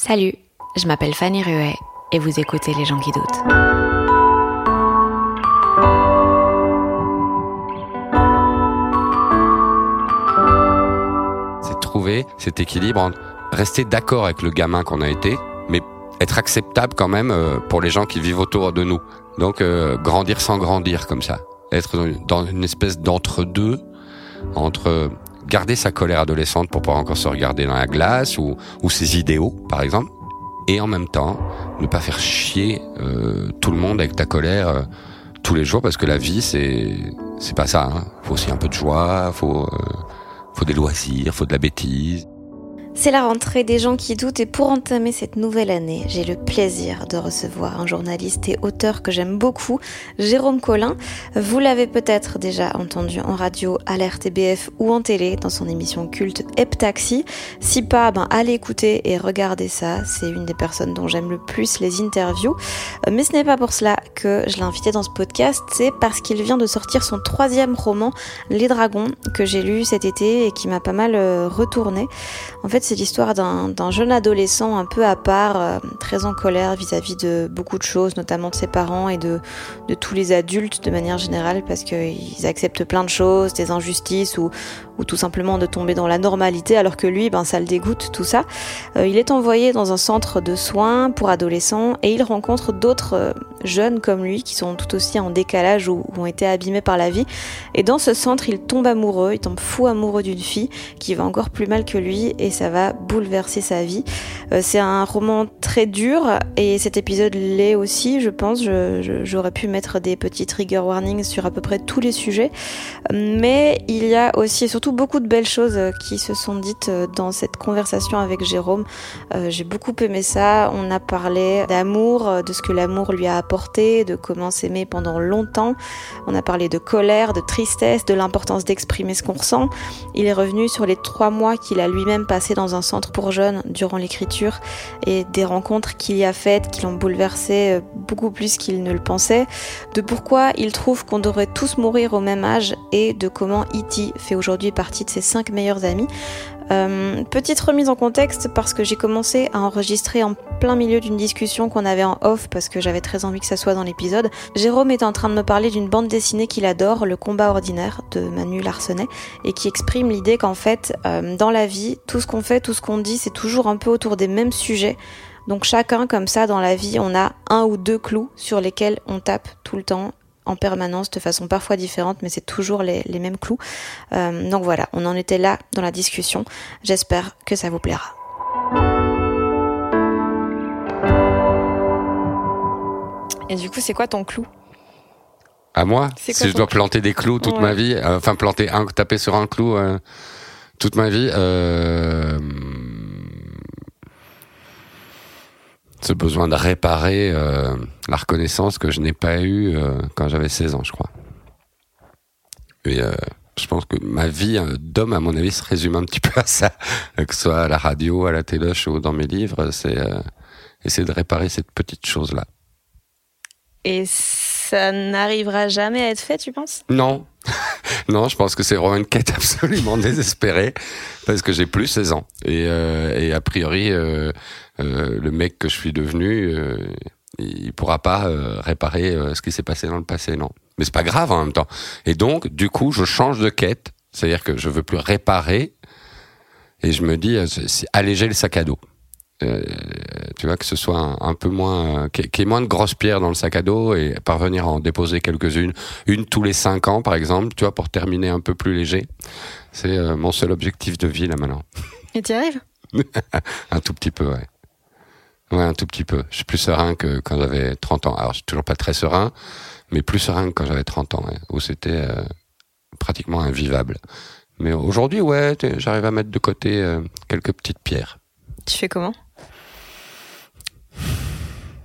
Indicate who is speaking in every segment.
Speaker 1: Salut, je m'appelle Fanny Ruet et vous écoutez Les gens qui doutent.
Speaker 2: C'est trouver cet équilibre entre rester d'accord avec le gamin qu'on a été, mais être acceptable quand même euh, pour les gens qui vivent autour de nous. Donc euh, grandir sans grandir comme ça. Être dans une espèce d'entre-deux, entre garder sa colère adolescente pour pouvoir encore se regarder dans la glace ou, ou ses idéaux, par exemple, et en même temps ne pas faire chier euh, tout le monde avec ta colère euh, tous les jours parce que la vie c'est c'est pas ça. Hein. Faut aussi un peu de joie, faut euh, faut des loisirs, faut de la bêtise.
Speaker 1: C'est la rentrée des gens qui doutent et pour entamer cette nouvelle année, j'ai le plaisir de recevoir un journaliste et auteur que j'aime beaucoup, Jérôme Collin. Vous l'avez peut-être déjà entendu en radio, à l'RTBF ou en télé dans son émission culte Heptaxi. Si pas, ben allez écouter et regardez ça. C'est une des personnes dont j'aime le plus les interviews. Euh, Mais ce n'est pas pour cela que je l'ai invité dans ce podcast, c'est parce qu'il vient de sortir son troisième roman, Les Dragons, que j'ai lu cet été et qui m'a pas mal euh, retourné. En fait, c'est l'histoire d'un jeune adolescent un peu à part, euh, très en colère vis-à-vis de beaucoup de choses, notamment de ses parents et de tous les adultes de manière générale, parce qu'ils acceptent plein de choses, des injustices ou, ou tout simplement de tomber dans la normalité, alors que lui, ben, ça le dégoûte, tout ça. Euh, il est envoyé dans un centre de soins pour adolescents et il rencontre d'autres euh, jeunes comme lui qui sont tout aussi en décalage ou, ont été abîmés par la vie. Et dans ce centre, il tombe amoureux, il tombe fou amoureux d'une fille qui va encore plus mal que lui et ça va bouleverser sa vie. Euh, c'est un roman très dur et cet épisode l'est aussi, je pense. J'aurais pu mettre des petits trigger warnings sur à peu près tous les sujets. Mais il y a aussi et surtout beaucoup de belles choses euh, qui se sont dites euh, dans cette conversation avec Jérôme. Euh, J'ai beaucoup aimé ça. On a parlé d'amour, de ce que l'amour lui a apporté, de comment s'aimer pendant longtemps. On a parlé de colère, de tristesse, de l'importance d'exprimer ce qu'on ressent. Il est revenu sur les trois mois qu'il a lui-même passé dans un centre pour jeunes durant l'écriture et des rencontres qu'il y a faites qui l'ont bouleversé beaucoup plus qu'il ne le pensait, de pourquoi il trouve qu'on devrait tous mourir au même âge et de comment E.T. fait aujourd'hui partie de ses cinq meilleurs amis. Euh, petite remise en contexte parce que j'ai commencé à enregistrer en plein milieu d'une discussion qu'on avait en off parce que j'avais très envie que ça soit dans l'épisode. Jérôme était en train de me parler d'une bande dessinée qu'il adore, Le combat ordinaire de Manu Larsenet, et qui exprime l'idée qu'en fait, euh, dans la vie, tout ce qu'on fait, tout ce qu'on dit, c'est toujours un peu autour des mêmes sujets. Donc chacun, comme ça, dans la vie, on a un ou deux clous sur lesquels on tape tout le temps en permanence de façon parfois différente, mais c'est toujours les, les mêmes clous. Euh, donc voilà, on en était là dans la discussion. J'espère que ça vous plaira. Et du coup, c'est quoi ton clou?
Speaker 2: À moi, si je dois planter des clous toute
Speaker 1: Ouais.
Speaker 2: ma vie, euh, enfin planter un, taper sur un clou euh, toute ma vie, euh, ce besoin de réparer euh, la reconnaissance que je n'ai pas eue euh, quand j'avais 16 ans, je crois. Et euh, je pense que ma vie euh, d'homme, à mon avis, se résume un petit peu à ça, que ce soit à la radio, à la téloche ou dans mes livres, c'est essayer de réparer cette petite chose-là.
Speaker 1: Et ça n'arrivera jamais à être fait, tu penses?
Speaker 2: Non. non, je pense que c'est vraiment une quête absolument désespérée parce que j'ai plus 16 ans. Et, euh, et a priori, euh, le mec que je suis devenu, euh, il pourra pas euh, réparer euh, ce qui s'est passé dans le passé, non. Mais c'est pas grave en même temps. Et donc, du coup, je change de quête. C'est-à-dire que je veux plus réparer, Et je me dis, euh, c'est alléger le sac à dos. Euh, tu vois, que ce soit un, un peu moins, euh, qu'il y ait moins de grosses pierres dans le sac à dos et parvenir à en déposer quelques-unes, une tous les cinq ans par exemple, tu vois, pour terminer un peu plus léger. C'est euh, mon seul objectif de vie là maintenant.
Speaker 1: Et tu y arrives?
Speaker 2: Un tout petit peu, ouais. Ouais, un tout petit peu. Je suis plus serein que quand j'avais 30 ans. Alors, je suis toujours pas très serein, mais plus serein que quand j'avais 30 ans, où c'était euh, pratiquement invivable. Mais aujourd'hui, ouais, j'arrive à mettre de côté euh, quelques petites pierres.
Speaker 1: Tu fais comment?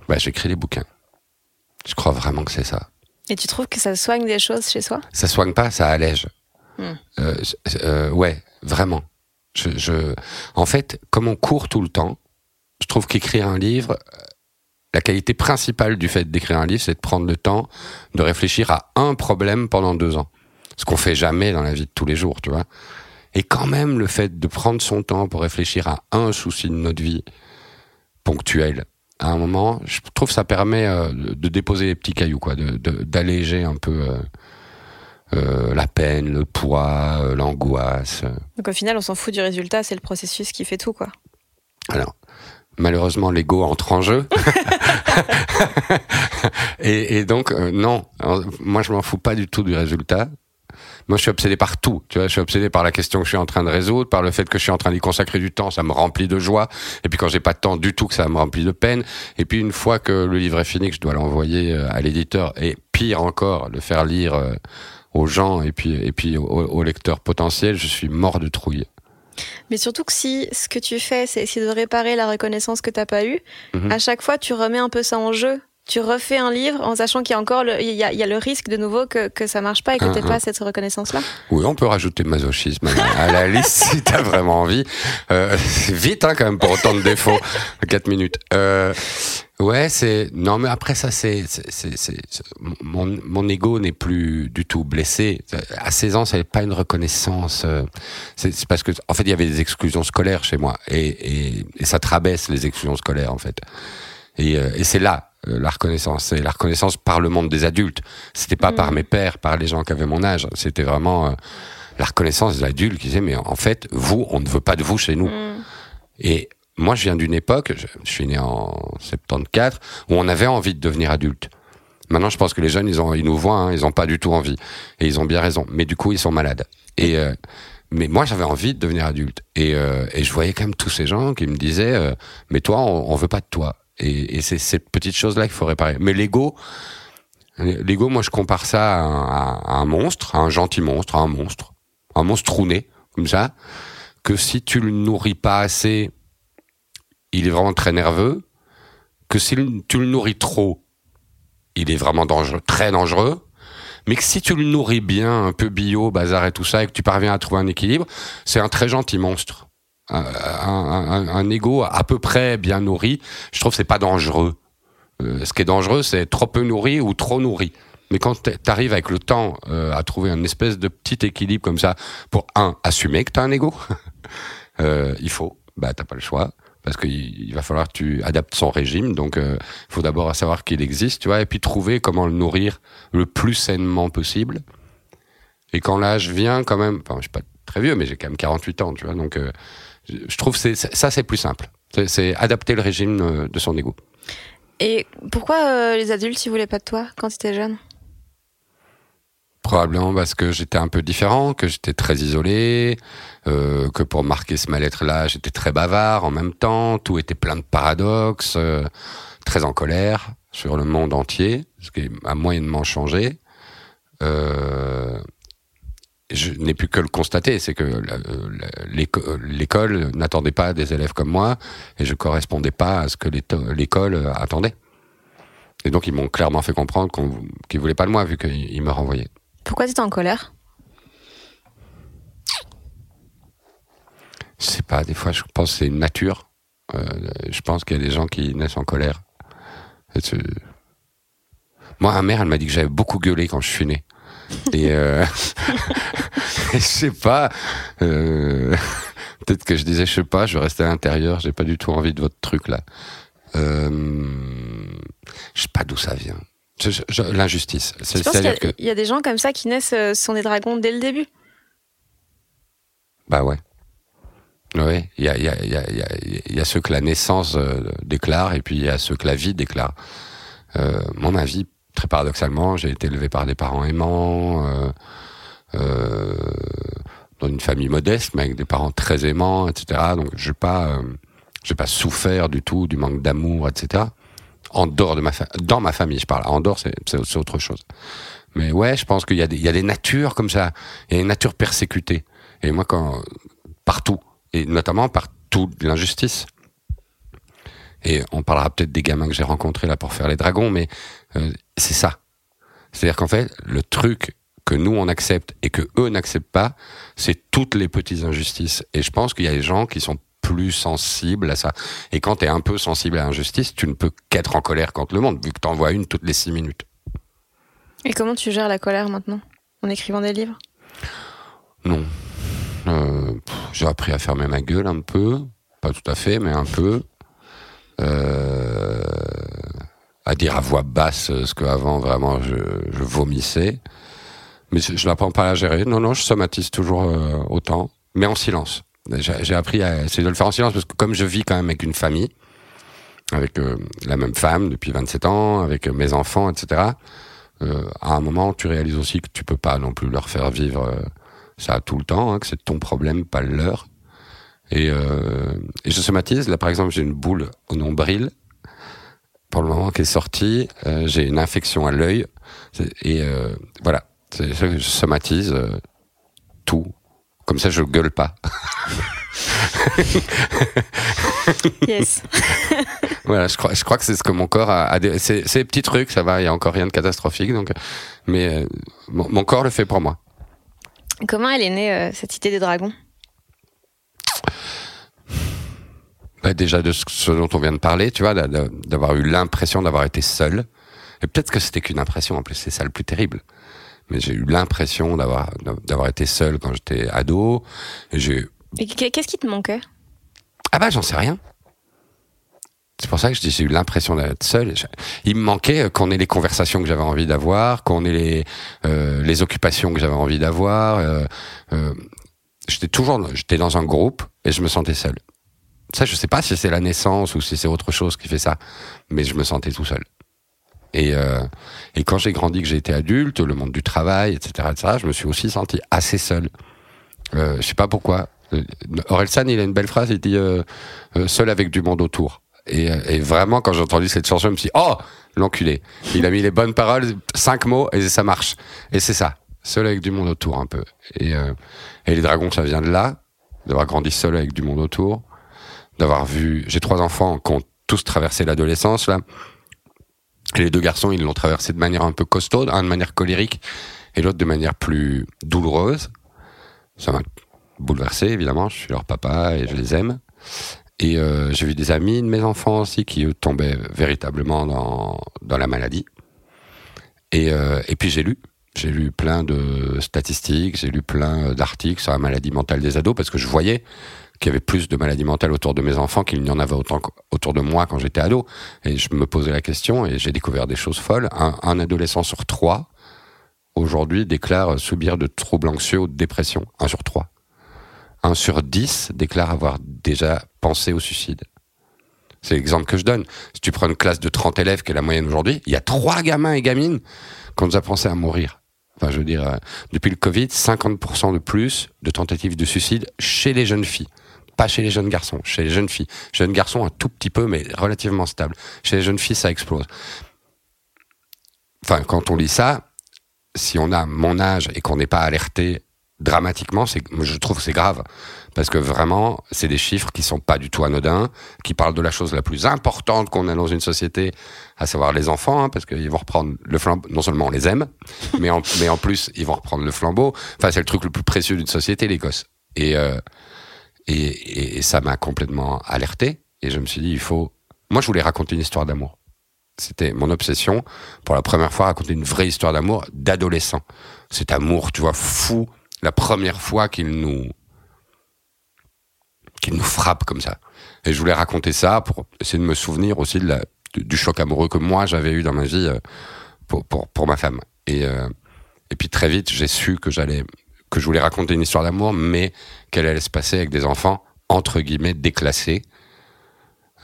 Speaker 2: Bah, j'écris des bouquins. Je crois vraiment que c'est ça.
Speaker 1: Et tu trouves que ça soigne des choses chez soi?
Speaker 2: Ça soigne pas, ça allège.
Speaker 1: Hmm.
Speaker 2: Euh, euh, ouais, vraiment. Je, je, en fait, comme on court tout le temps, je trouve qu'écrire un livre, la qualité principale du fait d'écrire un livre, c'est de prendre le temps de réfléchir à un problème pendant deux ans. Ce qu'on fait jamais dans la vie de tous les jours, tu vois. Et quand même, le fait de prendre son temps pour réfléchir à un souci de notre vie ponctuel, à un moment, je trouve que ça permet euh, de déposer les petits cailloux, quoi, de- de- d'alléger un peu euh, euh, la peine, le poids, l'angoisse.
Speaker 1: Donc au final, on s'en fout du résultat, c'est le processus qui fait tout, quoi.
Speaker 2: Alors, malheureusement, l'ego entre en jeu. et, et donc, euh, non, Alors, moi, je m'en fous pas du tout du résultat. Moi, je suis obsédé par tout. Tu vois, je suis obsédé par la question que je suis en train de résoudre, par le fait que je suis en train d'y consacrer du temps, ça me remplit de joie. Et puis quand j'ai pas de temps du tout, que ça me remplit de peine. Et puis une fois que le livre est fini, que je dois l'envoyer euh, à l'éditeur, et pire encore, le faire lire euh, aux gens et puis et puis aux, aux lecteurs potentiels, je suis mort de trouille.
Speaker 1: Mais surtout que si ce que tu fais, c'est essayer de réparer la reconnaissance que t'as pas eue,
Speaker 2: Mhm.
Speaker 1: à chaque fois, tu remets un peu ça en jeu. Tu refais un livre en sachant qu'il y a encore le, il y a, il y a le risque de nouveau que, que ça marche pas et que
Speaker 2: Un,
Speaker 1: t'aies
Speaker 2: un.
Speaker 1: pas cette reconnaissance-là.
Speaker 2: Oui, on peut rajouter masochisme à la liste si t'as vraiment envie. Euh, vite hein, quand même pour autant de défauts. 4 minutes. Euh, ouais, c'est non mais après ça c'est mon mon ego n'est plus du tout blessé. À 16 ans, ça n'est pas une reconnaissance. euh, C'est parce que en fait il y avait des exclusions scolaires chez moi et et, et ça te rabaisse les exclusions scolaires en fait. Et, euh, et c'est là la reconnaissance, c'est la reconnaissance par le monde des adultes. C'était pas par mes pères, par les gens qui avaient mon âge. C'était vraiment euh, la reconnaissance des adultes qui disaient mais en fait vous, on ne veut pas de vous chez nous. Et moi, je viens d'une époque, je, je suis né en 74, où on avait envie de devenir adulte. Maintenant, je pense que les jeunes, ils, ont, ils nous voient, hein, ils ont pas du tout envie. Et ils ont bien raison. Mais du coup, ils sont malades. Et, euh, mais moi, j'avais envie de devenir adulte. Et, euh, et je voyais quand même tous ces gens qui me disaient, euh, mais toi, on, on veut pas de toi. Et, et c'est cette petite chose-là qu'il faut réparer. Mais l'ego, l'ego, moi, je compare ça à un, à un monstre, à un gentil monstre, à un monstre, un monstre trou-né, comme ça, que si tu le nourris pas assez, il est vraiment très nerveux, que si tu le nourris trop, il est vraiment dangereux, très dangereux, mais que si tu le nourris bien, un peu bio, bazar et tout ça, et que tu parviens à trouver un équilibre, c'est un très gentil monstre. Un, un, ego à peu près bien nourri, je trouve que c'est pas dangereux. Euh, ce qui est dangereux, c'est trop peu nourri ou trop nourri. Mais quand tu arrives avec le temps euh, à trouver un espèce de petit équilibre comme ça, pour un, assumer que tu as un ego, euh, il faut, bah t'as pas le choix, parce qu'il il va falloir que tu adaptes son régime, donc il faut d'abord savoir qu'il existe, tu vois, et puis trouver comment le nourrir le plus sainement possible. Et quand l'âge vient, quand même, enfin je suis pas très vieux, mais j'ai quand même 48 ans, tu vois, donc je trouve que ça c'est plus simple. C'est- adapter le régime euh, de son ego.
Speaker 1: Et pourquoi euh, les adultes, ils voulaient pas de toi quand tu étais jeune?
Speaker 2: Probablement parce que j'étais un peu différent, que j'étais très isolé, euh, que pour marquer ce mal-être-là, j'étais très bavard en même temps, tout était plein de paradoxes, euh, très en colère sur le monde entier, ce qui a moyennement changé. Euh, je n'ai pu que le constater, c'est que la- l'éco- l'école n'attendait pas des élèves comme moi, et je correspondais pas à ce que l'école attendait. Et donc ils m'ont clairement fait comprendre qu'ils voulaient pas de moi, vu qu'ils ils me renvoyaient.
Speaker 1: Pourquoi t'étais en colère?
Speaker 2: Je sais pas, des fois, je pense que c'est une nature. Euh, je pense qu'il y a des gens qui naissent en colère. Moi, ma mère, elle m'a dit que j'avais beaucoup gueulé quand je suis né. Et euh... je sais pas. euh, Peut-être que je disais, je sais pas, je restais à l'intérieur, j'ai pas du tout envie de votre truc là. Euh... Je sais pas d'où ça vient. L'injustice. Que.
Speaker 1: il y a des gens comme ça qui naissent, sont des dragons dès le début.
Speaker 2: Bah ouais. Oui, il y a, y, a, y, a, y a ceux que la naissance euh, déclare et puis il y a ceux que la vie déclare. Euh, ma vie, très paradoxalement, j'ai été élevé par des parents aimants, euh, euh, dans une famille modeste, mais avec des parents très aimants, etc. Donc, j'ai pas, euh, j'ai pas souffert du tout du manque d'amour, etc. En dehors de ma dans ma famille, je parle. En dehors, c'est, autre chose. Mais ouais, je pense qu'il y a des, il y a des natures comme ça. Il y a une nature persécutée. Et moi, quand partout, et notamment par toute l'injustice. Et on parlera peut-être des gamins que j'ai rencontrés là pour faire les dragons, mais euh, c'est ça. C'est-à-dire qu'en fait, le truc que nous on accepte et que eux n'acceptent pas, c'est toutes les petites injustices. Et je pense qu'il y a des gens qui sont plus sensibles à ça. Et quand tu es un peu sensible à l'injustice, tu ne peux qu'être en colère contre le monde, vu que tu vois une toutes les six minutes.
Speaker 1: Et comment tu gères la colère maintenant En écrivant des livres?
Speaker 2: Non. Euh, j'ai appris à fermer ma gueule un peu. Pas tout à fait, mais un peu. Euh, à dire à voix basse ce que avant vraiment je, vomissais. Mais je n'apprends pas à gérer. Non, non, je somatise toujours euh, autant, mais en silence. J'ai appris à essayer de le faire en silence parce que comme je vis quand même avec une famille, avec euh, la même femme depuis 27 ans, avec mes enfants, etc. Euh, à un moment, tu réalises aussi que tu peux pas non plus leur faire vivre euh, ça tout le temps, hein, que c'est ton problème, pas le leur. Et, euh, et je somatise. Là, par exemple, j'ai une boule au nombril pour le moment qui est sortie. Euh, j'ai une infection à l'œil. Et euh, voilà, c'est ça que je somatise tout. Comme ça, je gueule pas.
Speaker 1: yes.
Speaker 2: voilà, je crois, je crois que c'est ce que mon corps a. a c'est, c'est des petits trucs, ça va, il y a encore rien de catastrophique. Donc, mais mon, mon corps le fait pour moi.
Speaker 1: Comment elle est née, euh, cette idée des dragons?
Speaker 2: Bah Déjà de ce dont on vient de parler, tu vois, d'avoir eu l'impression d'avoir été seul. Et peut-être que c'était qu'une impression, en plus c'est ça le plus terrible. Mais j'ai eu l'impression d'avoir d'avoir été seul quand j'étais ado. Et j'ai...
Speaker 1: Et qu'est-ce qui te manquait?
Speaker 2: Ah bah j'en sais rien. C'est pour ça que j'ai eu l'impression d'être seul. Il me manquait qu'on ait les conversations que j'avais envie d'avoir, qu'on ait les euh, les occupations que j'avais envie d'avoir. Euh, euh, j'étais toujours j'étais dans un groupe et je me sentais seul. Ça, je sais pas si c'est la naissance ou si c'est autre chose qui fait ça, mais je me sentais tout seul. Et euh, quand j'ai grandi, que j'ai été adulte, le monde du travail, etc., etc., je me suis aussi senti assez seul. Euh, je sais pas pourquoi. Orelsan, il a une belle phrase. Il dit euh, seul avec du monde autour. Et, vraiment, quand j'ai entendu cette chanson, je me suis dit, oh, l'enculé. Il a mis les bonnes paroles, cinq mots, et ça marche. Et c'est ça. Seul avec du monde autour, un peu. Euh, et les dragons, ça vient de là. D'avoir grandi seul avec du monde autour. D'avoir vu, j'ai trois enfants qui ont tous traversé l'adolescence, là. Et les deux garçons, ils l'ont traversé de manière un peu costaude, un de manière colérique, et l'autre de manière plus douloureuse. Ça m'a bouleversé, évidemment. Je suis leur papa et je les aime. Et euh, j'ai vu des amis de mes enfants aussi qui eux, tombaient véritablement dans, dans la maladie. Et, euh, et puis j'ai lu. J'ai lu plein de statistiques, j'ai lu plein d'articles sur la maladie mentale des ados parce que je voyais qu'il y avait plus de maladies mentales autour de mes enfants qu'il n'y en avait autant autour de moi quand j'étais ado. Et je me posais la question et j'ai découvert des choses folles. Un, adolescent sur trois, aujourd'hui, déclare subir de troubles anxieux ou de dépression. Un sur trois. Un sur dix déclare avoir déjà pensé au suicide. C'est l'exemple que je donne. Si tu prends une classe de 30 élèves, qui est la moyenne aujourd'hui, il y a trois gamins et gamines qui ont déjà pensé à mourir. Enfin, je veux dire, euh, depuis le Covid, 50% de plus de tentatives de suicide chez les jeunes filles. Pas chez les jeunes garçons, chez les jeunes filles. Jeunes garçons, un tout petit peu, mais relativement stable. Chez les jeunes filles, ça explose. Enfin, quand on lit ça, si on a mon âge et qu'on n'est pas alerté dramatiquement, je trouve que c'est grave. Parce que vraiment, c'est des chiffres qui sont pas du tout anodins, qui parlent de la chose la plus importante qu'on a dans une société, à savoir les enfants, hein, parce qu'ils vont reprendre le flambeau. Non seulement on les aime, mais en, mais en plus, ils vont reprendre le flambeau. Enfin, c'est le truc le plus précieux d'une société, les gosses. Et, euh, et, et ça m'a complètement alerté. Et je me suis dit, il faut... Moi, je voulais raconter une histoire d'amour. C'était mon obsession, pour la première fois, raconter une vraie histoire d'amour d'adolescent. Cet amour, tu vois, fou, la première fois qu'il nous qu'il nous frappe comme ça. Et je voulais raconter ça pour essayer de me souvenir aussi la, du choc amoureux que moi j'avais eu dans ma vie pour, pour, pour ma femme. Et, euh, et puis très vite, j'ai su que j'allais que je voulais raconter une histoire d'amour, mais qu'elle allait se passer avec des enfants entre guillemets déclassés,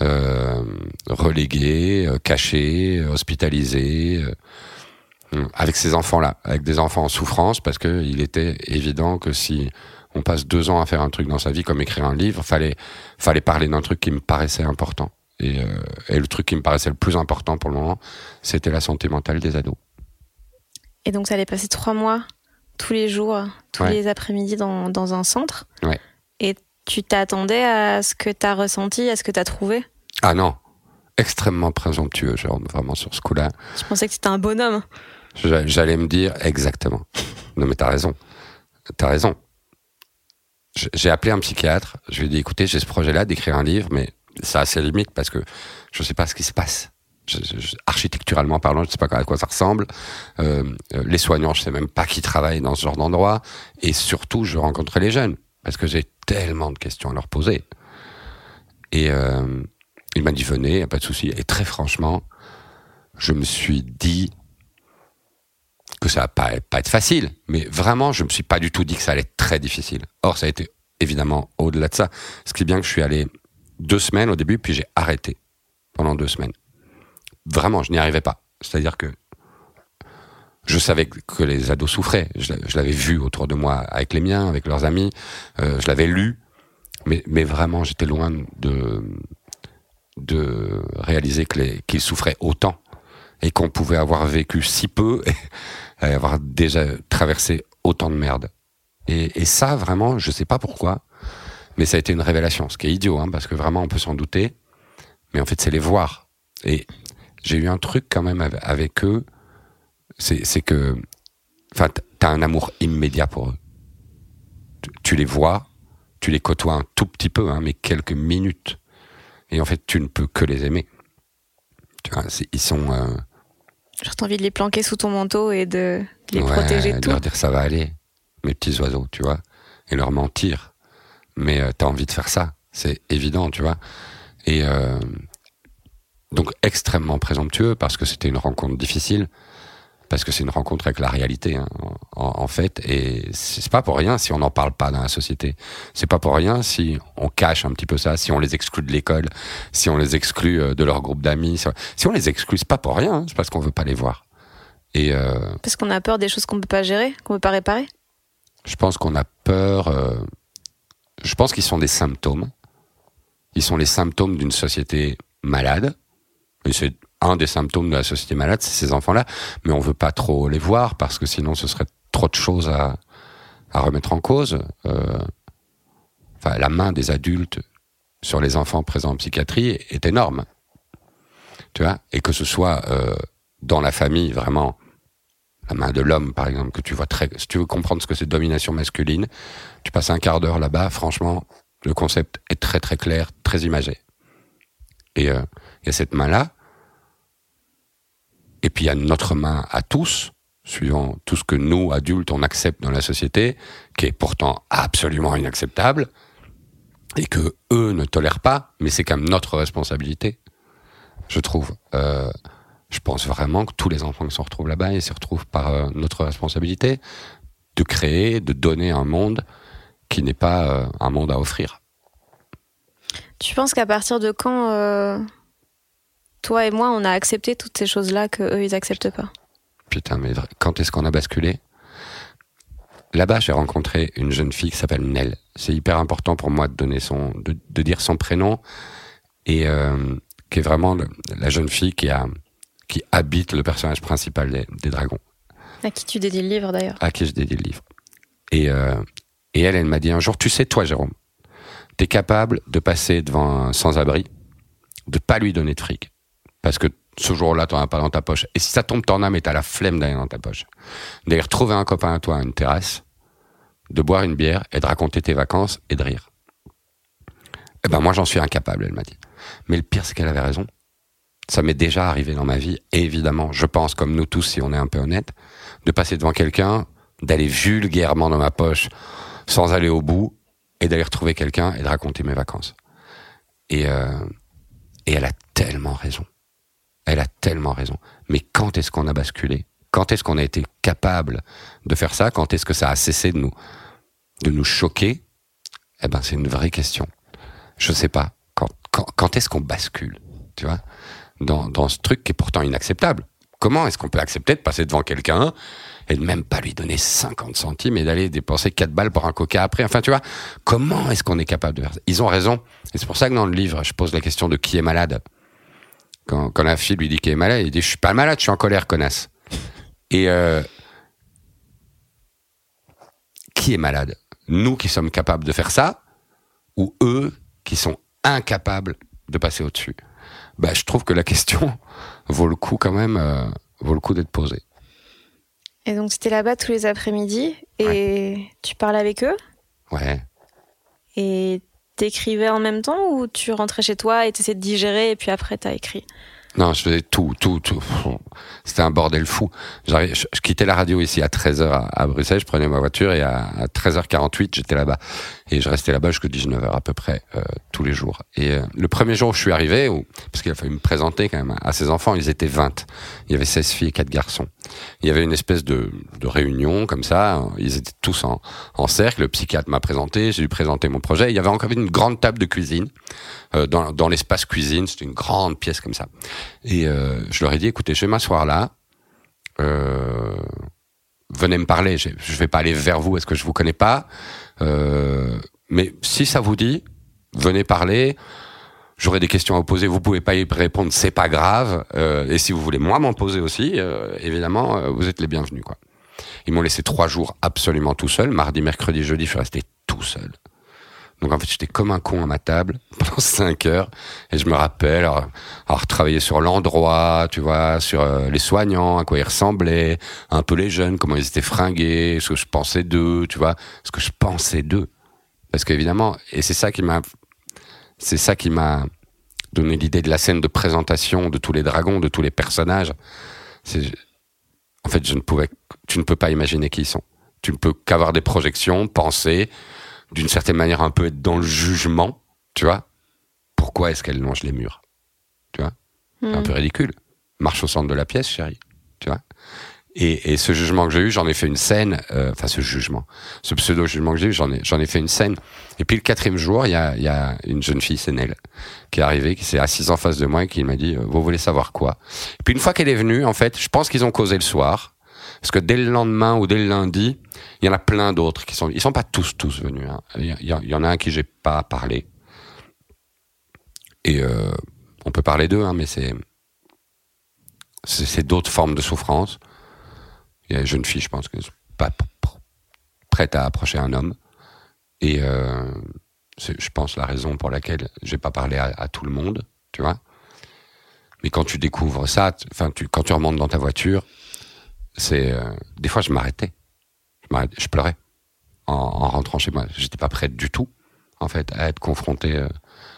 Speaker 2: euh, relégués, euh, cachés, hospitalisés, euh, avec ces enfants-là, avec des enfants en souffrance, parce que il était évident que si on passe deux ans à faire un truc dans sa vie comme écrire un livre, fallait fallait parler d'un truc qui me paraissait important. Et, et le truc qui me paraissait le plus important pour le moment, c'était la santé mentale des ados.
Speaker 1: Et donc, ça allait passer trois mois, tous les jours, tous
Speaker 2: Ouais.
Speaker 1: les après-midi dans, dans un centre.
Speaker 2: Ouais.
Speaker 1: Et tu t'attendais à ce que tu as ressenti, à ce que tu as trouvé?
Speaker 2: Ah non, extrêmement présomptueux, genre vraiment sur ce coup-là.
Speaker 1: Je pensais que c'était un bonhomme.
Speaker 2: J'a- J'allais me dire exactement. Non mais t'as raison, t'as raison. J'ai appelé un psychiatre. Je lui ai dit écoutez, j'ai ce projet-là d'écrire un livre, mais ça a ses limites parce que je sais pas ce qui se passe. Architecturalement parlant, je sais pas à quoi ça ressemble. Euh, euh, les soignants, je sais même pas qui travaille dans ce genre d'endroit. Et surtout, je rencontrais les jeunes parce que j'ai tellement de questions à leur poser. Et euh, il m'a dit venez, pas de souci. Et très franchement, je me suis dit que ça va pas, pas être facile, mais vraiment, je me suis pas du tout dit que ça allait être très difficile. Or, ça a été évidemment au-delà de ça. Ce qui est bien que je suis allé deux semaines au début, puis j'ai arrêté pendant deux semaines. Vraiment, je n'y arrivais pas. C'est-à-dire que je savais que- les ados souffraient. Je, l'a- je l'avais vu autour de moi avec les miens, avec leurs amis. Euh, je l'avais lu, mais, mais vraiment, j'étais loin de de réaliser qu'ils souffraient autant et qu'on pouvait avoir vécu si peu et avoir déjà traversé autant de merde. Et, ça, vraiment, je sais pas pourquoi, mais ça a été une révélation. Ce qui est idiot, hein, parce que vraiment, on peut s'en douter, mais en fait, c'est les voir. Et j'ai eu un truc quand même avec, eux, c'est que, enfin, t'as un amour immédiat pour eux. Tu, tu les vois, tu les côtoies un tout petit peu, hein, mais quelques minutes. Et en fait, tu ne peux que les aimer. Tu vois, ils sont. euh,
Speaker 1: J'ai envie de les planquer sous ton manteau et de les
Speaker 2: Ouais,
Speaker 1: protéger de
Speaker 2: de
Speaker 1: tout.
Speaker 2: leur dire ça va aller, mes petits oiseaux, tu vois, et leur mentir. Mais euh, t'as envie de faire ça, c'est évident, tu vois. Et euh, donc extrêmement présomptueux parce que c'était une rencontre difficile, parce que c'est une rencontre avec la réalité, hein, en, en fait. Et c'est pas pour rien si on n'en parle pas dans la société. C'est pas pour rien si on cache un petit peu ça, si on les exclut de l'école, si on les exclut euh, de leur groupe d'amis. Si- Si on les exclut, c'est pas pour rien, hein, c'est parce qu'on veut pas les voir. Et euh,
Speaker 1: Parce qu'on a peur des choses qu'on peut pas gérer, qu'on peut pas réparer?
Speaker 2: Je pense qu'on a peur. euh, je pense qu'ils sont des symptômes. Ils sont les symptômes d'une société malade. Et c'est un des symptômes de la société malade, c'est ces enfants-là. Mais on veut pas trop les voir parce que sinon ce serait trop de choses à, remettre en cause. Euh, enfin, la main des adultes sur les enfants présents en psychiatrie est énorme. Tu vois? Et que ce soit euh, dans la famille, vraiment, la main de l'homme, par exemple, que tu vois très. Si tu veux comprendre ce que c'est domination masculine, tu passes un quart d'heure là-bas. Franchement, le concept est très très clair, très imagé. Et euh, il y a cette main-là. Et puis il y a notre main à tous, suivant tout ce que nous, adultes, on accepte dans la société, qui est pourtant absolument inacceptable, et que eux ne tolèrent pas, mais c'est quand même notre responsabilité, je trouve. Euh, je pense vraiment que tous les enfants qui se retrouvent là-bas, ils se retrouvent par euh, notre responsabilité de créer, de donner un monde qui n'est pas euh, un monde à offrir.
Speaker 1: Tu penses qu'à partir de quand toi et moi on a accepté toutes ces choses-là que eux ils acceptent pas
Speaker 2: Putain, mais quand est-ce qu'on a basculé? Là-bas, j'ai rencontré une jeune fille qui s'appelle Nell. C'est hyper important pour moi de donner son, de, de dire son prénom et euh, qui est vraiment le- la jeune fille qui a, qui habite le personnage principal des, des dragons.
Speaker 1: À qui tu dédies le livre d'ailleurs?
Speaker 2: À qui je dédie le livre. Et, euh, et elle, elle m'a dit un jour, tu sais, toi, Jérôme, t'es capable de passer devant un sans-abri, de pas lui donner de fric. Parce que ce jour-là, t'en as pas dans ta poche. Et si ça tombe, t'en as, mais t'as la flemme d'aller dans ta poche. D'aller retrouver un copain à toi à une terrasse, de boire une bière et de raconter tes vacances et de rire. Eh ben, moi, j'en suis incapable, elle m'a dit. Mais le pire, c'est qu'elle avait raison. Ça m'est déjà arrivé dans ma vie, et évidemment, je pense, comme nous tous, si on est un peu honnête, de passer devant quelqu'un, d'aller vulgairement dans ma poche, sans aller au bout, et d'aller retrouver quelqu'un et de raconter mes vacances. Et, euh, et elle a tellement raison. Elle a tellement raison. Mais quand est-ce qu'on a basculé? Quand est-ce qu'on a été capable de faire ça? Quand est-ce que ça a cessé de nous, de nous choquer? Eh ben, c'est une vraie question. je sais pas. Quand est-ce qu'on bascule, tu vois, dans, dans ce truc qui est pourtant inacceptable Comment est-ce qu'on peut accepter de passer devant quelqu'un et de même pas lui donner 50 centimes et d'aller dépenser 4 balles pour un coca après? Enfin, tu vois, comment est-ce qu'on est capable de faire ça? Ils ont raison. Et c'est pour ça que dans le livre, je pose la question de qui est malade. Quand, quand la fille lui dit qu'elle est malade, il dit Je suis pas malade, je suis en colère, connasse. Et euh, qui est malade? Nous qui sommes capables de faire ça ou eux qui sont incapables de passer au-dessus? Bah, Je trouve que la question vaut le coup quand même, euh, vaut le coup d'être posée.
Speaker 1: Et donc c'était là-bas tous les après-midi et tu parlais avec eux?
Speaker 2: Ouais.
Speaker 1: Et t'écrivais en même temps ou tu rentrais chez toi et t'essayais de digérer et puis après t'as écrit?
Speaker 2: Non, je faisais tout, tout, tout. C'était un bordel fou. Je, je quittais la radio ici à 13h à, à Bruxelles, je prenais ma voiture et à 13h48, j'étais là-bas. Et je restais là-bas jusqu'à 19h à peu près, euh, tous les jours. Et euh, le premier jour où je suis arrivé, où, parce qu'il a fallu me présenter quand même à ses enfants, ils étaient 20. Il y avait 16 filles et 4 garçons. Il y avait une espèce de, de réunion comme ça, ils étaient tous en, en cercle, le psychiatre m'a présenté, j'ai dû présenter mon projet. Il y avait encore une grande table de cuisine euh, dans, dans l'espace cuisine, c'était une grande pièce comme ça. Et euh, je leur ai dit, écoutez, je vais m'asseoir là. Euh, venez me parler. Je, je vais pas aller vers vous, est-ce que je vous connais pas? Euh, mais si ça vous dit, venez parler. J'aurai des questions à vous poser. Vous pouvez pas y répondre, c'est pas grave. Euh, et si vous voulez moi m'en poser aussi, euh, évidemment, vous êtes les bienvenus. Quoi. Ils m'ont laissé trois jours absolument tout seul. Mardi, mercredi, jeudi, je suis resté tout seul. Donc en fait, j'étais comme un con à ma table pendant cinq heures. Et je me rappelle alors, avoir travaillé sur l'endroit, tu vois, sur euh, les soignants, à quoi ils ressemblaient, un peu les jeunes, comment ils étaient fringués, ce que je pensais d'eux, tu vois, ce que je pensais d'eux. Parce qu'évidemment, et c'est ça qui m'a, c'est ça qui m'a donné l'idée de la scène de présentation de tous les dragons, de tous les personnages. En fait, je ne pouvais, tu ne peux pas imaginer qui ils sont. Tu ne peux qu'avoir des projections, penser, d'une certaine manière un peu être dans le jugement, tu vois. Pourquoi est-ce qu'elle longe les murs Tu vois? Un peu ridicule. Marche au centre de la pièce, chérie. Tu vois et, et ce jugement que j'ai eu, j'en ai fait une scène, euh, enfin ce jugement, ce pseudo-jugement que j'ai eu, j'en ai, j'en ai fait une scène. Et puis le quatrième jour, il y a, il y a une jeune fille, c'est Nel, qui est arrivée, qui s'est assise en face de moi et qui m'a dit, euh, vous voulez savoir quoi? Et puis une fois qu'elle est venue, en fait, je pense qu'ils ont causé le soir, parce que dès le lendemain ou dès le lundi, il y en a plein d'autres qui sont, ils sont pas tous tous venus. hein. Il y, en a un qui j'ai pas parlé. Et euh, on peut parler d'eux, hein, mais c'est c'est d'autres formes de souffrance. Il y a une jeune fille, je pense, qui n'est pas prête à approcher un homme. Et euh, c'est, je pense, la raison pour laquelle j'ai pas parlé à, tout le monde, tu vois. Mais quand tu découvres ça, enfin, quand tu remontes dans ta voiture, c'est euh, des fois je m'arrêtais, je, je pleurais en, en rentrant chez moi. J'étais pas prête du tout, en fait, à être confronté euh,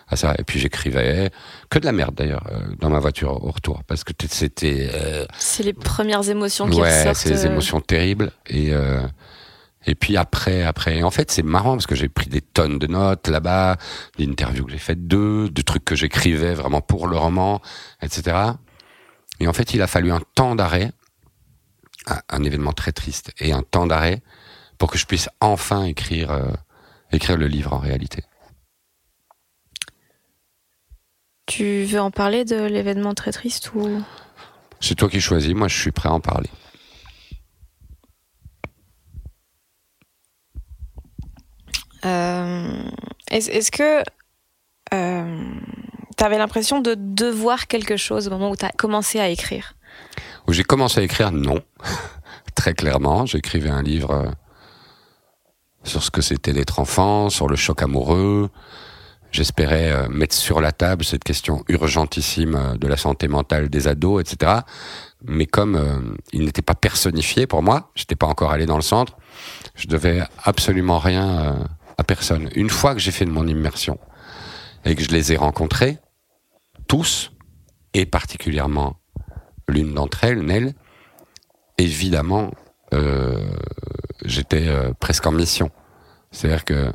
Speaker 2: à ça. Et puis j'écrivais que de la merde d'ailleurs euh, dans ma voiture au retour, parce que c'était euh,
Speaker 1: C'est les premières émotions qui
Speaker 2: ouais,
Speaker 1: ressortent.
Speaker 2: c'est des
Speaker 1: euh,
Speaker 2: émotions terribles. Et euh, et puis après, après, en fait, c'est marrant parce que j'ai pris des tonnes de notes là-bas, d'interviews que j'ai faites d'eux, de trucs que j'écrivais vraiment pour le roman, etc. Et en fait, il a fallu un temps d'arrêt, un, un événement très triste, et un temps d'arrêt pour que je puisse enfin écrire, euh, écrire le livre en réalité.
Speaker 1: Tu veux en parler de l'événement très triste ou?
Speaker 2: C'est toi qui choisis, moi je suis prêt à en parler.
Speaker 1: Euh, Est-ce est-ce que tu avais l'impression de devoir quelque chose au moment où tu as commencé à écrire?
Speaker 2: Où j'ai commencé à écrire, non. Très clairement, j'écrivais un livre euh, sur ce que c'était d'être enfant, sur le choc amoureux. J'espérais euh, mettre sur la table cette question urgentissime euh, de la santé mentale des ados, etc. Mais comme il n'était pas personnifié pour moi, j'étais pas encore allé dans le centre, je devais absolument rien à personne. Une fois que j'ai fait de mon immersion et que je les ai rencontrés, tous, et particulièrement l'une d'entre elles, Nell, évidemment, euh, j'étais euh, presque en mission. C'est-à-dire que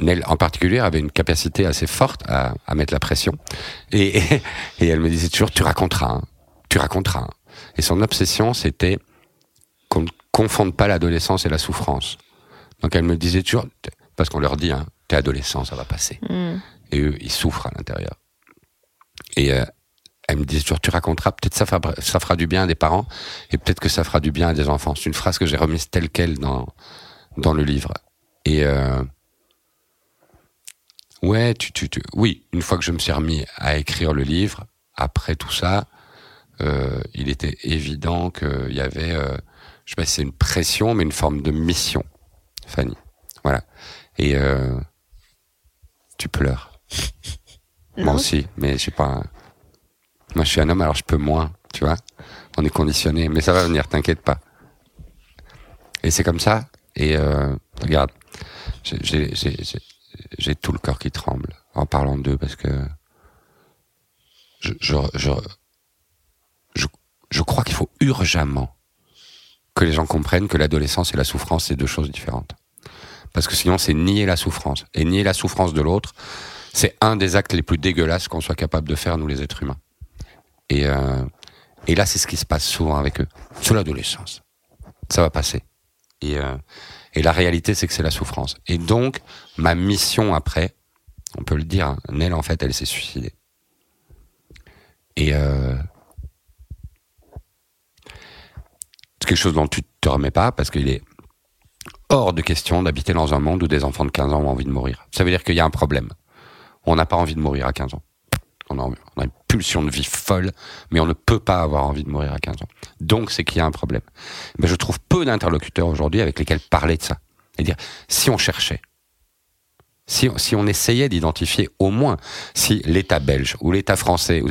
Speaker 2: Nell, en particulier, avait une capacité assez forte à, à mettre la pression. Et, et, et elle me disait toujours, tu raconteras, hein, tu raconteras. hein. Et son obsession, c'était qu'on ne confonde pas l'adolescence et la souffrance. Donc elle me disait toujours, parce qu'on leur dit, hein, t'es adolescent, ça va passer.
Speaker 1: Mm.
Speaker 2: Et eux, ils souffrent à l'intérieur. Et euh, elle me dit toujours, tu raconteras, peut-être ça fera, ça fera du bien à des parents, et peut-être que ça fera du bien à des enfants. C'est une phrase que j'ai remise telle quelle dans, dans le livre. Et euh, ouais, tu, tu, tu, oui, une fois que je me suis remis à écrire le livre, après tout ça, euh, il était évident qu'il y avait, euh, je sais pas si c'est une pression, mais une forme de mission, Fanny. Voilà. Et euh, tu pleures. Moi aussi, mais je sais pas. Moi, je suis un homme, alors je peux moins, tu vois. On est conditionné, mais ça va venir, t'inquiète pas. Et c'est comme ça. Et euh, regarde, j'ai- tout le corps qui tremble en parlant d'eux parce que je je je je, je crois qu'il faut urgemment que les gens comprennent que l'adolescence et la souffrance c'est deux choses différentes. Parce que sinon c'est nier la souffrance et nier la souffrance de l'autre, c'est un des actes les plus dégueulasses qu'on soit capable de faire nous les êtres humains. Et euh, et là c'est ce qui se passe souvent avec eux. Sur l'adolescence, ça va passer. Et euh, et la réalité c'est que c'est la souffrance. Et donc ma mission après, on peut le dire, hein, Nell en fait elle s'est suicidée. Et euh, c'est quelque chose dont tu te remets pas parce qu'il est hors de question d'habiter dans un monde où des enfants de 15 ans ont envie de mourir. Ça veut dire qu'il y a un problème. On n'a pas envie de mourir à 15 ans. On a, une pulsion de vie folle, mais on ne peut pas avoir envie de mourir à 15 ans. Donc c'est qu'il y a un problème. Mais je trouve peu d'interlocuteurs aujourd'hui avec lesquels parler de ça. Et dire, si on cherchait, si, on essayait d'identifier au moins si l'État belge ou l'État français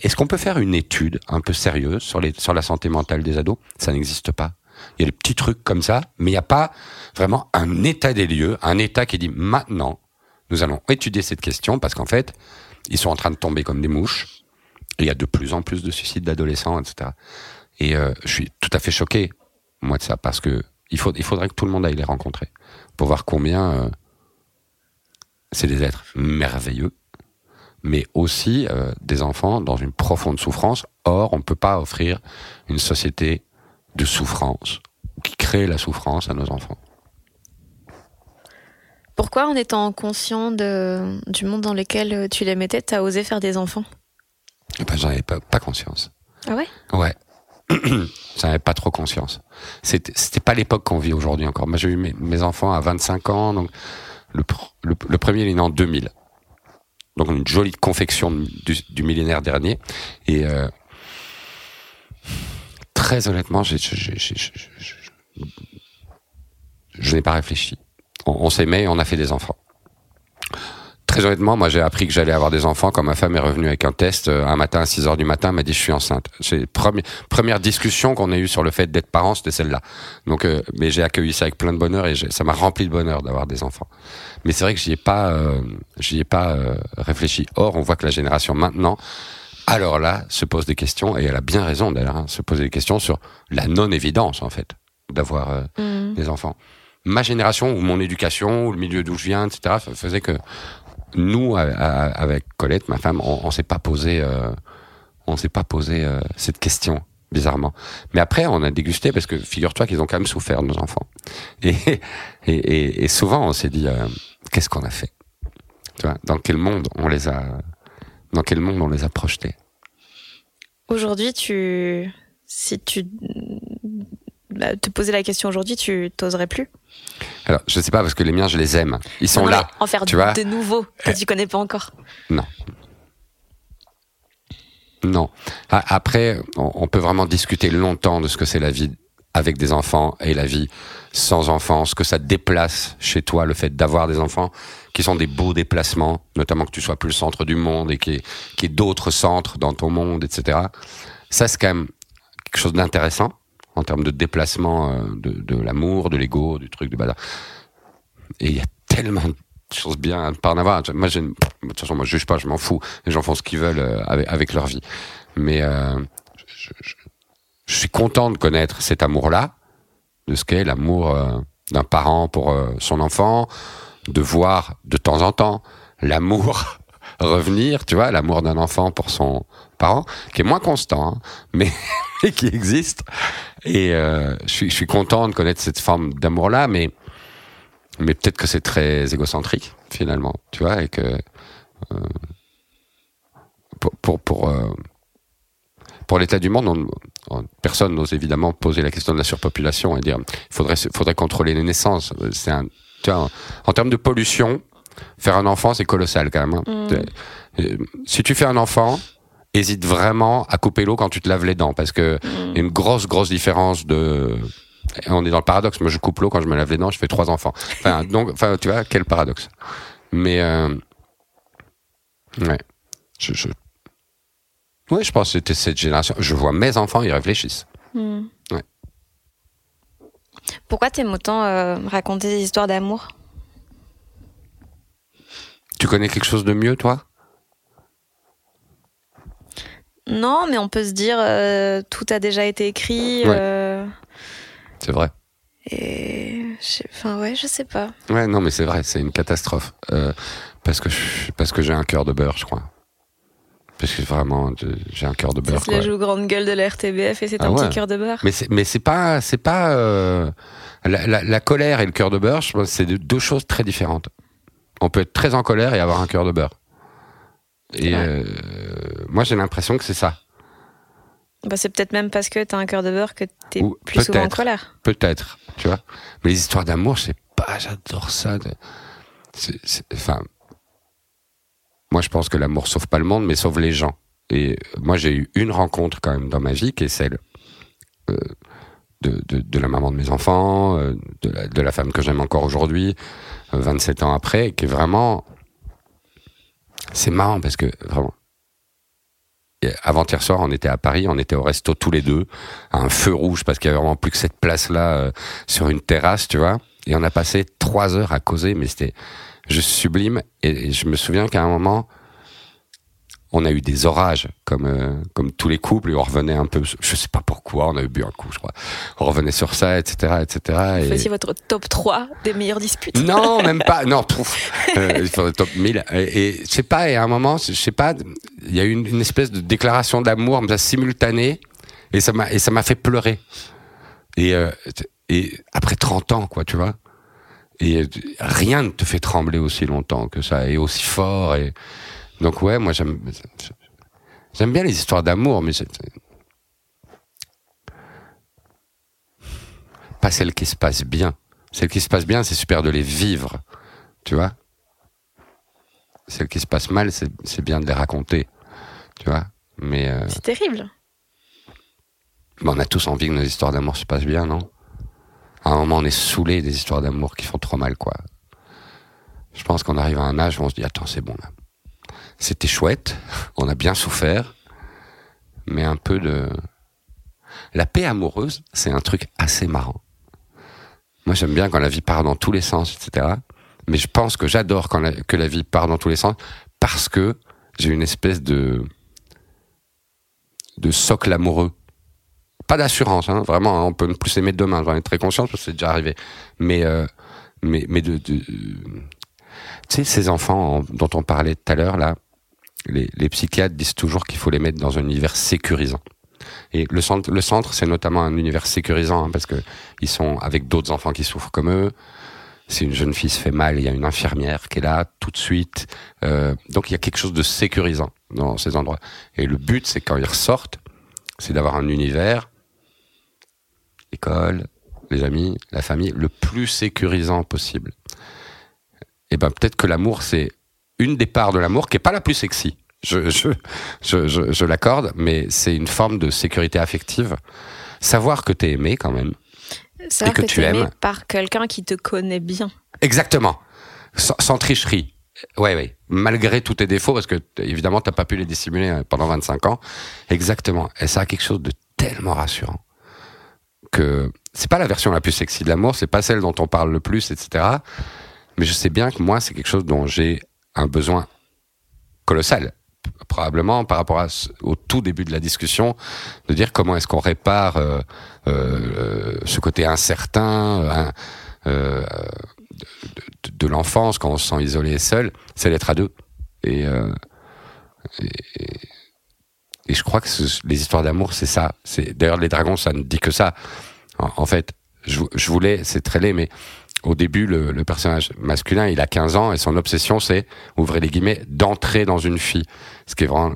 Speaker 2: est-ce qu'on peut faire une étude un peu sérieuse sur la santé mentale des ados? Ça n'existe pas. Il y a des petits trucs comme ça, mais il n'y a pas vraiment un état des lieux, un état qui dit maintenant, nous allons étudier cette question parce qu'en fait, ils sont en train de tomber comme des mouches. Il y a de plus en plus de suicides d'adolescents, etc. Et euh, je suis tout à fait choqué, moi, de ça, parce que il faudrait que tout le monde aille les rencontrer pour voir combien euh, c'est des êtres merveilleux, mais aussi euh, des enfants dans une profonde souffrance. Or, on ne peut pas offrir une société de souffrance qui crée la souffrance à nos enfants.
Speaker 1: Pourquoi, en étant conscient de, du monde dans lequel euh, tu les mettais, t'as osé faire des enfants
Speaker 2: Eh ben, j'en avais pas, pas conscience.
Speaker 1: Ah ouais
Speaker 2: Ouais. J'en avais pas trop conscience. C'était pas l'époque qu'on vit aujourd'hui encore. Moi, j'ai eu mes, mes enfants à 25 ans, donc le, pr- le, le premier il est né en 2000. Donc une jolie confection du, du millénaire dernier. Et euh, très honnêtement, j'ai- je n'ai pas réfléchi. On, on s'aimait et on a fait des enfants. Très honnêtement, moi j'ai appris que j'allais avoir des enfants quand ma femme est revenue avec un test euh, un matin à 6 heures du matin, elle m'a dit je suis enceinte. C'est première première discussion qu'on a eue sur le fait d'être parent, c'était celle-là. Donc euh, mais j'ai accueilli ça avec plein de bonheur et ça m'a rempli de bonheur d'avoir des enfants. Mais c'est vrai que j'y ai pas euh, j'y ai pas euh, réfléchi. Or, on voit que la génération maintenant alors là, se pose des questions, et elle a bien raison d'ailleurs, hein, se poser des questions sur la non-évidence, en fait, d'avoir euh,
Speaker 1: Mhm.
Speaker 2: des enfants. Ma génération, ou mon éducation, ou le milieu d'où je viens, etc., fa- faisait que nous, avec Colette, ma femme, on, on s'est pas posé, euh, on s'est pas posé euh, cette question, bizarrement. Mais après, on a dégusté parce que figure-toi qu'ils ont quand même souffert, nos enfants. Et, et, et, et souvent, on s'est dit, euh, qu'est-ce qu'on a fait? Tu vois, dans quel monde on les a, dans quel monde on les a projetés?
Speaker 1: Aujourd'hui, tu. Si tu. bah, te poser la question aujourd'hui, tu t'oserais plus?
Speaker 2: Alors, je sais pas parce que les miens, je les aime. Ils sont
Speaker 1: Non,
Speaker 2: là.
Speaker 1: En faire
Speaker 2: tu vois.
Speaker 1: de nouveaux que tu connais pas encore.
Speaker 2: Non. Non. A- Après, on peut vraiment discuter longtemps de ce que c'est la vie avec des enfants et la vie sans enfants, ce que ça déplace chez toi, le fait d'avoir des enfants, qui sont des beaux déplacements, notamment que tu sois plus le centre du monde et qu'il y ait, qu'il y ait d'autres centres dans ton monde, etc. Ça, c'est quand même quelque chose d'intéressant en termes de déplacement euh, de, de l'amour, de l'ego, du truc, du bazar. Et il y a tellement de choses bien à pas en avoir. Moi, de toute façon, moi, je juge pas, je m'en fous. Les gens font ce qu'ils veulent euh, avec, leur vie. Mais euh, je, suis content de connaître cet amour-là, de ce qu'est l'amour d'un parent pour son enfant, de voir de temps en temps l'amour revenir, tu vois, l'amour d'un enfant pour son qui est moins constant, hein, mais, mais qui existe. Et euh, je, suis, je suis content de connaître cette forme d'amour-là, mais mais peut-être que c'est très égocentrique finalement, tu vois, et que euh, pour pour pour, euh, pour l'état du monde, on, on- personne n'ose évidemment poser la question de la surpopulation et dire il faudrait faudrait contrôler les naissances. C'est un tu vois, en, en termes de pollution, faire un enfant c'est colossal quand même. hein. Euh, Si tu fais un enfant, hésite vraiment à couper l'eau quand tu te laves les dents parce que a une grosse grosse différence de on est dans le paradoxe. Moi, je coupe l'eau quand je me lave les dents, je fais trois enfants. Enfin, donc, enfin, tu vois, quel paradoxe. Mais, euh, ouais, je, je, ouais, je pense que c'était cette génération. Je vois mes enfants, ils réfléchissent.
Speaker 1: Hmm.
Speaker 2: Ouais.
Speaker 1: Pourquoi t'aimes autant euh, raconter des histoires d'amour?
Speaker 2: Tu connais quelque chose de mieux, toi?
Speaker 1: Non, mais on peut se dire euh, tout a déjà été écrit.
Speaker 2: Ouais.
Speaker 1: euh,
Speaker 2: C'est vrai.
Speaker 1: et enfin ouais, je sais pas.
Speaker 2: Ouais, non, mais c'est vrai, c'est une catastrophe. Euh, parce que je- parce que j'ai un cœur de beurre, je crois. Parce que vraiment, j'ai un cœur de
Speaker 1: Ça
Speaker 2: beurre.
Speaker 1: se la
Speaker 2: quoi.
Speaker 1: joue grande gueule de la RTBF et c'est
Speaker 2: Ah
Speaker 1: un
Speaker 2: ouais.
Speaker 1: petit cœur de beurre.
Speaker 2: Mais c'est mais c'est pas c'est pas la, la, la colère et le cœur de beurre. C'est deux choses très différentes. On peut être très en colère et avoir un cœur de beurre. Et euh, moi j'ai l'impression que c'est ça.
Speaker 1: Bah, c'est peut-être même parce que t'as un cœur de beurre que t'es
Speaker 2: Ou
Speaker 1: plus souvent en
Speaker 2: peut-être.
Speaker 1: colère.
Speaker 2: Peut-être, tu vois. Mais les histoires d'amour, je sais pas, j'adore ça. Enfin, moi je pense que l'amour sauve pas le monde, mais sauve les gens. Et moi j'ai eu une rencontre quand même dans ma vie qui est celle euh, de, de, de la maman de mes enfants, euh, de, la, de la femme que j'aime encore aujourd'hui, euh, 27 ans après, qui est vraiment... C'est marrant parce que vraiment... Avant-hier soir, on était à Paris, on était au resto tous les deux, à un feu rouge parce qu'il y avait vraiment plus que cette place-là euh, sur une terrasse, tu vois. Et on a passé trois heures à causer, mais c'était juste sublime. Et je me souviens qu'à un moment, on a eu des orages, comme euh, comme tous les couples, et on revenait un peu, je sais pas pourquoi, on a bu un coup, je crois. On revenait sur ça, etc., etc. Et...
Speaker 1: Votre top 3 des meilleures disputes.
Speaker 2: Non, même pas. Non, pouf. Euh, il faudrait top 1000. Et, je sais pas, et à un moment, je sais pas, il y a eu une, une espèce de déclaration d'amour simultanée, et ça m'a et ça m'a fait pleurer. Et euh, et après 30 ans, quoi, tu vois. Et rien ne te fait trembler aussi longtemps que ça, et aussi fort. Et donc ouais, moi j'aime j'aime bien les histoires d'amour, mais c'est pas celles qui se passent bien. Celles qui se passent bien, c'est super de les vivre, tu vois. Celles qui se passent mal, c'est c'est bien de les raconter, tu vois. Mais euh,
Speaker 1: C'est terrible.
Speaker 2: mais on a tous envie que nos histoires d'amour se passent bien, non? À un moment, on est saoulé des histoires d'amour qui font trop mal, quoi. Je pense qu'on arrive à un âge où on se dit attends, c'est bon là. C'était chouette, on a bien souffert, mais un peu de la paix amoureuse, c'est un truc assez marrant. Moi, j'aime bien quand la vie part dans tous les sens, etc. Mais je pense que j'adore quand que la vie part dans tous les sens parce que j'ai une espèce de de socle amoureux. Pas d'assurance, hein, vraiment. hein, on peut ne plus s'aimer demain. J'en ai très conscience parce que c'est déjà arrivé. Mais euh, de, tu sais ces enfants en- dont on parlait tout à l'heure là, les, les psychiatres disent toujours qu'il faut les mettre dans un univers sécurisant. Et le centre, le centre, c'est notamment un univers sécurisant hein, parce que ils sont avec d'autres enfants qui souffrent comme eux. Si une jeune fille se fait mal, il y a une infirmière qui est là tout de suite. Euh, donc il y a quelque chose de sécurisant dans ces endroits. Et le but, c'est quand ils ressortent, c'est d'avoir un univers, l'école, les amis, la famille, le plus sécurisant possible. Et ben peut-être que l'amour, c'est une des parts de l'amour qui est pas la plus sexy. Je, je, je, je, je l'accorde, mais c'est une forme de sécurité affective. Savoir que t'es aimé quand même.
Speaker 1: Savoir
Speaker 2: que
Speaker 1: que,
Speaker 2: tu aimes.
Speaker 1: par quelqu'un qui te connaît bien.
Speaker 2: Exactement. Sans, sans tricherie. Ouais, ouais. Malgré tous tes défauts, parce que évidemment, t'as pas pu les dissimuler euh, pendant 25 ans. Exactement. Et ça a quelque chose de tellement rassurant que c'est pas la version la plus sexy de l'amour, c'est pas celle dont on parle le plus, etc. Mais je sais bien que moi, c'est quelque chose dont j'ai un besoin colossal. Probablement par rapport au tout début de la discussion, de dire comment est-ce qu'on répare euh, euh, ce côté incertain, euh, euh, de, l'enfance quand on se sent isolé et seul, c'est d'être à deux. Et, euh, et, et je crois que les histoires d'amour, c'est ça. D'ailleurs les dragons, ça ne dit que ça. En, en fait, je, je voulais, c'est très laid, mais au début, le, personnage masculin, il a 15 ans et son obsession, c'est, ouvrez les guillemets, d'entrer dans une fille. Ce qui est vraiment,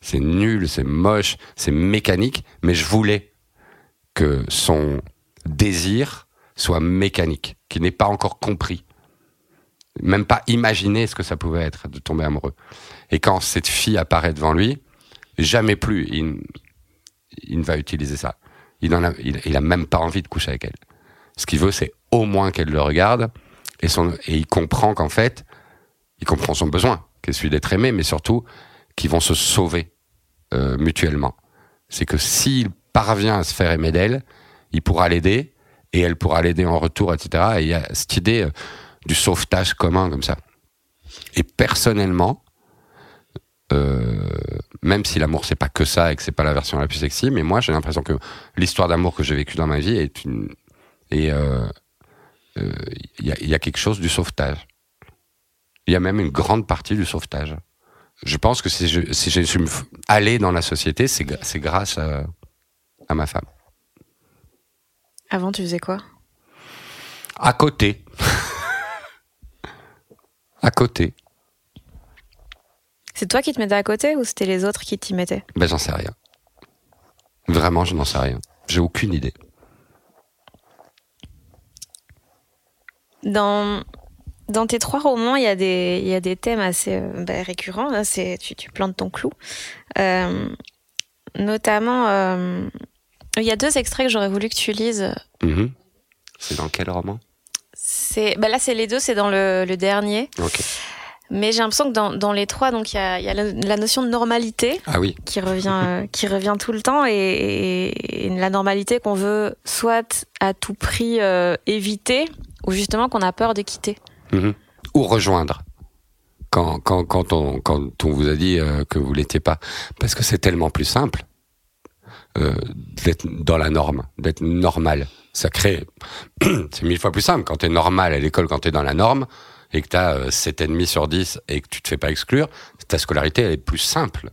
Speaker 2: c'est nul, c'est moche, c'est mécanique, mais je voulais que son désir soit mécanique, qu'il n'ait pas encore compris, même pas imaginé ce que ça pouvait être de tomber amoureux. Et quand cette fille apparaît devant lui, jamais plus il, ne va utiliser ça. Il, en a, il, il a même pas envie de coucher avec elle. Ce qu'il veut, c'est au moins qu'elle le regarde et, son, et il comprend qu'en fait, il comprend son besoin, qui est celui d'être aimé, mais surtout qu'ils vont se sauver euh, mutuellement. C'est que s'il parvient à se faire aimer d'elle, il pourra l'aider et elle pourra l'aider en retour, etc. Et il y a cette idée euh, du sauvetage commun comme ça. Et personnellement, euh, même si l'amour c'est pas que ça et que c'est pas la version la plus sexy, mais moi j'ai l'impression que l'histoire d'amour que j'ai vécue dans ma vie est une et il euh, y, a, y, a, quelque chose du sauvetage. Il y a même une grande partie du sauvetage. Je pense que si je, si je suis allé dans la société, c'est grâce à, à ma femme.
Speaker 1: Avant, tu faisais quoi?
Speaker 2: À côté. à côté.
Speaker 1: C'est toi qui te mettais à côté ou c'était les autres qui t'y mettaient?
Speaker 2: Ben j'en sais rien. Vraiment, je n'en sais rien. J'ai aucune idée.
Speaker 1: Dans, dans tes trois romans, il y a des, il y a des thèmes assez euh, bah, récurrents. Là, c'est, tu, tu plantes ton clou. Euh, notamment, euh, il y a deux extraits que j'aurais voulu que tu lises.
Speaker 2: Mmh. C'est dans quel roman?
Speaker 1: C'est, bah Là, c'est les deux, c'est dans le, le dernier. Mais j'ai l'impression que dans, dans, les trois, donc il y a, y a la, la, notion de normalité
Speaker 2: ah oui.
Speaker 1: qui revient, euh, qui revient tout le temps et, et, et la normalité qu'on veut soit à tout prix éviter ou justement qu'on a peur de quitter.
Speaker 2: Mmh. Ou rejoindre. Quand, quand, quand, on, quand on vous a dit euh, que vous l'étiez pas. Parce que c'est tellement plus simple euh, d'être dans la norme, d'être normal. Ça crée... c'est mille fois plus simple. Quand t'es normal à l'école, quand t'es dans la norme, et que tu as 7,5 sur 10 et que tu te fais pas exclure, ta scolarité elle est plus simple.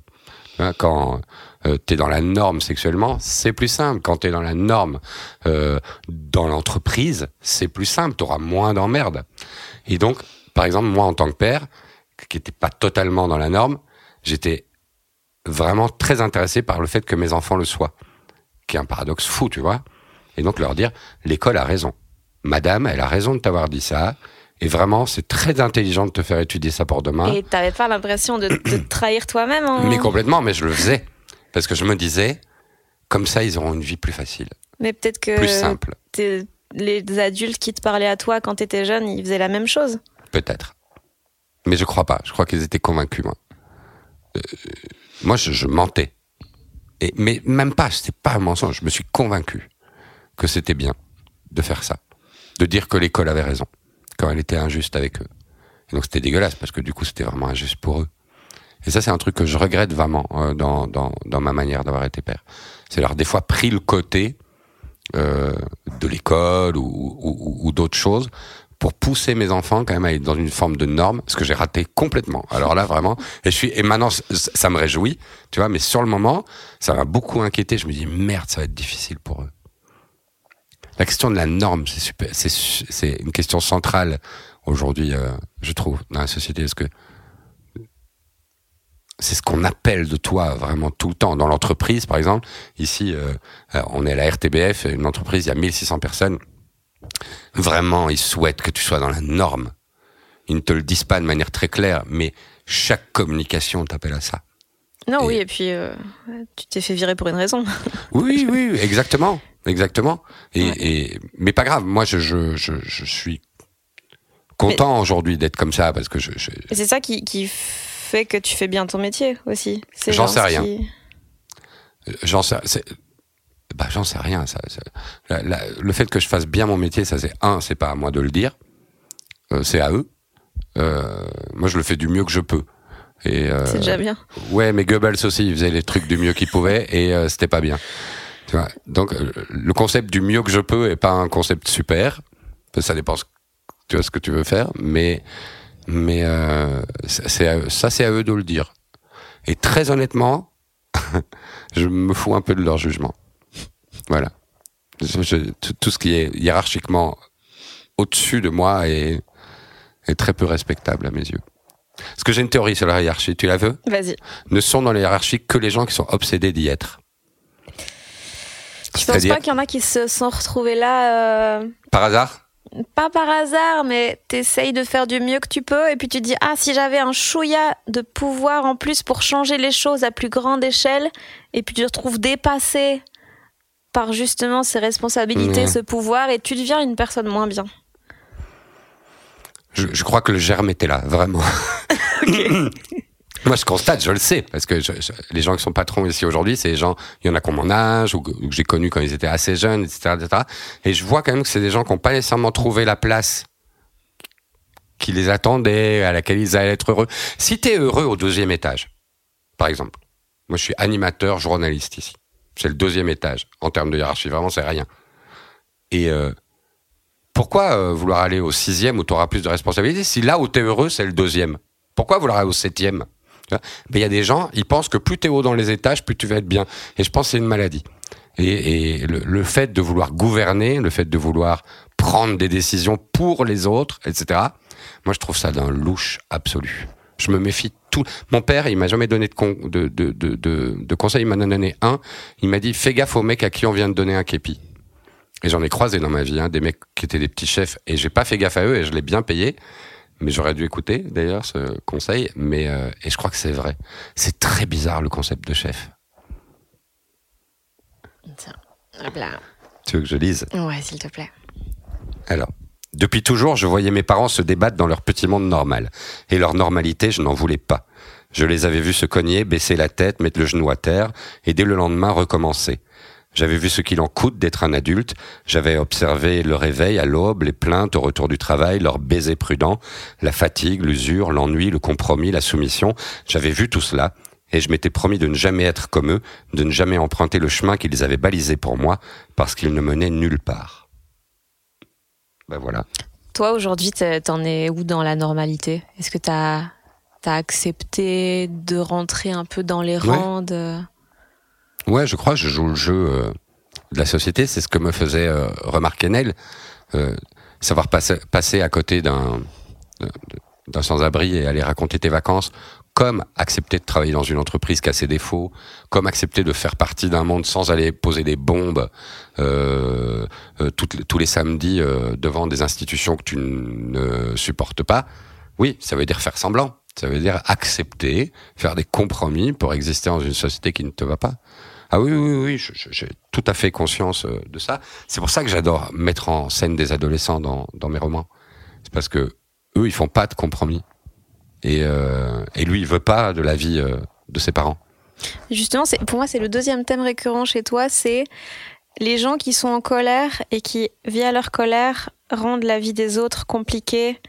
Speaker 2: Quand euh, tu es dans la norme sexuellement, c'est plus simple. Quand tu es dans la norme euh, dans l'entreprise, c'est plus simple, tu auras moins d'emmerdes. Et donc, par exemple, moi en tant que père, qui n'était pas totalement dans la norme, j'étais vraiment très intéressé par le fait que mes enfants le soient, qui est un paradoxe fou, tu vois. Et donc leur dire, l'école a raison. Madame, elle a raison de t'avoir dit ça. Et vraiment, c'est très intelligent de te faire étudier ça pour demain.
Speaker 1: Et t'avais pas l'impression de, de te trahir toi-même en...
Speaker 2: Mais complètement, mais je le faisais. Parce que je me disais, comme ça, ils auront une vie plus facile.
Speaker 1: Mais peut-être que
Speaker 2: plus simple.
Speaker 1: les adultes qui te parlaient à toi quand t'étais jeune, ils faisaient la même chose.
Speaker 2: Peut-être. Mais je crois pas. Je crois qu'ils étaient convaincus, moi. Euh, moi, je, je, mentais. Et, mais même pas, c'était pas un mensonge. Je me suis convaincu que c'était bien de faire ça. De dire que l'école avait raison quand elle était injuste avec eux. Et donc c'était dégueulasse parce que du coup c'était vraiment injuste pour eux. Et ça c'est un truc que je regrette vraiment euh, dans, dans, dans ma manière d'avoir été père. C'est leur des fois pris le côté euh, de l'école ou, ou, ou d'autres choses pour pousser mes enfants quand même à être dans une forme de norme, ce que j'ai raté complètement. Alors là, vraiment, et je suis, et maintenant, ça me réjouit, tu vois, mais sur le moment, ça m'a beaucoup inquiété. Je me dis, merde, ça va être difficile pour eux. La question de la norme, c'est super, c'est, c'est une question centrale aujourd'hui, euh, je trouve, dans la société. Est-ce que c'est ce qu'on appelle de toi vraiment tout le temps dans l'entreprise, par exemple. Ici, euh, on est à la RTBF, une entreprise, il y a 1600 personnes. Vraiment, ils souhaitent que tu sois dans la norme. Ils ne te le disent pas de manière très claire, mais chaque communication t'appelle à ça.
Speaker 1: Non, et... oui, et puis euh, tu t'es fait virer pour une raison.
Speaker 2: oui, oui, exactement, exactement. Et, ouais. et mais pas grave. Moi, je je je, je suis content aujourd'hui d'être comme ça parce que je.
Speaker 1: c'est ça qui qui fait que tu fais bien ton métier aussi.
Speaker 2: J'en sais rien. Qui... J'en sais. Bah, j'en sais rien. Ça, ça la, la, le fait que je fasse bien mon métier, ça c'est un, c'est pas à moi de le dire, euh, c'est à eux. Euh, moi, je le fais du mieux que je peux. Et
Speaker 1: euh, c'est déjà bien.
Speaker 2: Ouais, mais Goebbels aussi, il faisait les trucs du mieux qu'il pouvait et euh, c'était pas bien. Tu vois Donc, euh, le concept du mieux que je peux est pas un concept super. Ça dépend, tu vois ce que tu veux faire, mais mais euh, c'est ça, c'est à eux de le dire. Et très honnêtement, je me fous un peu de leur jugement. Voilà. Je, tout ce qui est hiérarchiquement au-dessus de moi est, est très peu respectable à mes yeux. Parce que j'ai une théorie sur la hiérarchie, tu la veux?
Speaker 1: Vas-y.
Speaker 2: Ne sont dans la hiérarchie que les gens qui sont obsédés d'y être.
Speaker 1: Tu penses pas qu'il y en a qui se sont retrouvés là euh,
Speaker 2: Par hasard?
Speaker 1: Pas par hasard, mais t'essayes de faire du mieux que tu peux, et puis tu te dis ah si j'avais un chouïa de pouvoir en plus pour changer les choses à plus grande échelle, et puis tu te retrouves dépassé par justement ces responsabilités,
Speaker 2: Ouais.
Speaker 1: ce pouvoir, et tu deviens une personne moins bien.
Speaker 2: je, je crois que le germe était là, vraiment. Moi, je constate, je le sais, parce que je- je- les gens qui sont patrons ici aujourd'hui, c'est les gens, il y en a qui ont mon âge, ou que, que j'ai connus quand ils étaient assez jeunes, etc., etc. Et je vois quand même que c'est des gens qui n'ont pas nécessairement trouvé la place qui les attendait, à laquelle ils allaient être heureux. Si tu es heureux au deuxième étage, par exemple, moi je suis animateur, journaliste ici. C'est le deuxième étage. En termes de hiérarchie, vraiment, c'est rien. Et euh, pourquoi euh, vouloir aller au sixième où tu auras plus de responsabilités si là où tu es heureux, c'est le deuxième? Pourquoi vouloir aller au septième? Mais il y a des gens, ils pensent que plus tu es haut dans les étages, plus tu vas être bien. Et je pense que c'est une maladie. Et, le, fait de vouloir gouverner, le fait de vouloir prendre des décisions pour les autres, etc., moi je trouve ça d'un louche absolu. Je me méfie tout. Mon père, il m'a jamais donné de, con- de, de, de, de, conseils, il m'en a donné un. Il m'a dit fais gaffe au mec à qui on vient de donner un képi. Et j'en ai croisé dans ma vie, hein, des mecs qui étaient des petits chefs, et j'ai pas fait gaffe à eux, et je l'ai bien payé. Mais j'aurais dû écouter d'ailleurs ce conseil. Mais euh, et je crois que c'est vrai. C'est très bizarre le concept de chef.
Speaker 1: Tiens, hop là.
Speaker 2: Tu veux que je lise?
Speaker 1: Ouais, s'il te plaît.
Speaker 2: Alors, depuis toujours, je voyais mes parents se débattre dans leur petit monde normal. Et leur normalité, je n'en voulais pas. Je les avais vus se cogner, baisser la tête, mettre le genou à terre, et dès le lendemain recommencer. J'avais vu ce qu'il en coûte d'être un adulte, j'avais observé le réveil à l'aube, les plaintes au retour du travail, leurs baisers prudents, la fatigue, l'usure, l'ennui, le compromis, la soumission. J'avais vu tout cela, et je m'étais promis de ne jamais être comme eux, de ne jamais emprunter le chemin qu'ils avaient balisé pour moi, parce qu'il ne menait nulle part. Ben voilà.
Speaker 1: Toi, aujourd'hui, t'en es où dans la normalité? Est-ce que t'as as accepté de rentrer un peu dans les
Speaker 2: Ouais.
Speaker 1: rangs de...
Speaker 2: Ouais, je crois je joue le jeu euh, de la société. C'est ce que me faisait euh, remarquer Nel. Euh, savoir passer, passer à côté d'un d'un sans-abri et aller raconter tes vacances, comme accepter de travailler dans une entreprise qui a ses défauts, comme accepter de faire partie d'un monde sans aller poser des bombes euh, euh, tous les samedis euh, devant des institutions que tu ne supportes pas. Oui, ça veut dire faire semblant. Ça veut dire accepter, faire des compromis pour exister dans une société qui ne te va pas. Ah oui, oui, oui, j'ai tout à fait conscience euh, de ça. C'est pour ça que j'adore mettre en scène des adolescents dans, dans mes romans. C'est parce que eux, ils font pas de compromis. Et, euh, et lui, il veut pas de la vie euh, de ses parents.
Speaker 1: Justement, pour moi, c'est le deuxième thème récurrent chez toi, c'est les gens qui sont en colère et qui, via leur colère, rendent la vie des autres compliquée.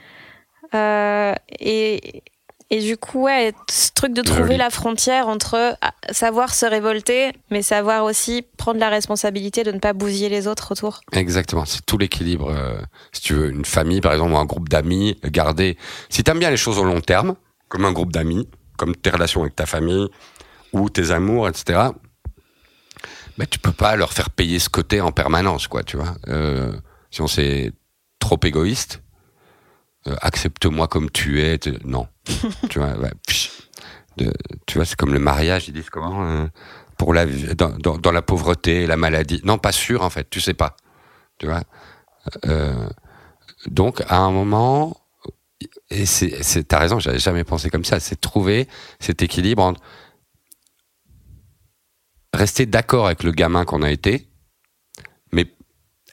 Speaker 1: Et, et du coup, ouais, ce truc de trouver la frontière entre ah, savoir se révolter, mais savoir aussi prendre la responsabilité de ne pas bousiller les autres autour.
Speaker 2: Exactement, c'est tout l'équilibre. euh, si tu veux, une famille, par exemple, ou un groupe d'amis, garder. Si t'aimes bien les choses au long terme, comme un groupe d'amis, comme tes relations avec ta famille ou tes amours, etc. Ben, tu peux pas leur faire payer ce côté en permanence, quoi, tu vois. Euh, sinon, c'est trop égoïste. Euh, Accepte-moi comme tu es. Non, tu vois. De- tu vois, c'est comme le mariage. Ils disent comment euh, pour la dans, dans, dans la pauvreté, la maladie. Non, pas sûr en fait. Tu sais pas. Tu vois. Euh, donc à un moment, et c'est, t'as raison. J'avais jamais pensé comme ça. C'est trouver cet équilibre entre rester d'accord avec le gamin qu'on a été, mais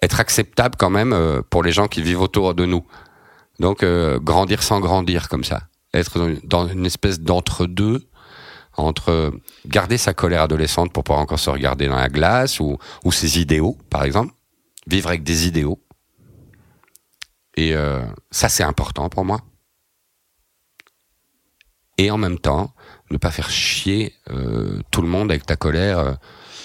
Speaker 2: être acceptable quand même pour les gens qui vivent autour de nous. Donc euh, grandir sans grandir comme ça, être dans une, espèce d'entre-deux entre euh, garder sa colère adolescente pour pouvoir encore se regarder dans la glace ou, ses idéaux, par exemple, vivre avec des idéaux. Et euh, ça, c'est important pour moi. Et en même temps, ne pas faire chier tout le monde avec ta colère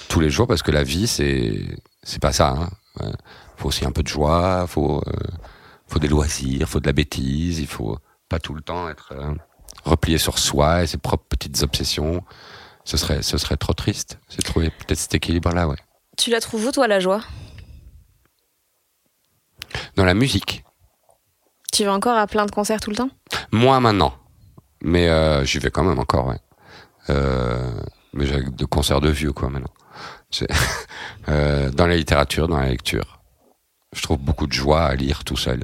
Speaker 2: tous les jours, parce que la vie, c'est c'est pas ça. Hein. Faut aussi un peu de joie, faut faut des loisirs, faut de la bêtise, il faut pas tout le temps être euh, replié sur soi et ses propres petites obsessions. Ce serait, ce serait trop triste. C'est trouver peut-être cet équilibre-là, ouais.
Speaker 1: Tu la trouves où, toi, la joie?
Speaker 2: Dans la musique,
Speaker 1: Tu vas encore à plein de concerts tout le temps?
Speaker 2: Moins maintenant. Mais euh, j'y vais quand même encore, ouais. Euh, mais j'ai de concerts de vieux, quoi, maintenant. Euh, dans la littérature, dans la lecture. Je trouve beaucoup de joie à lire tout seul.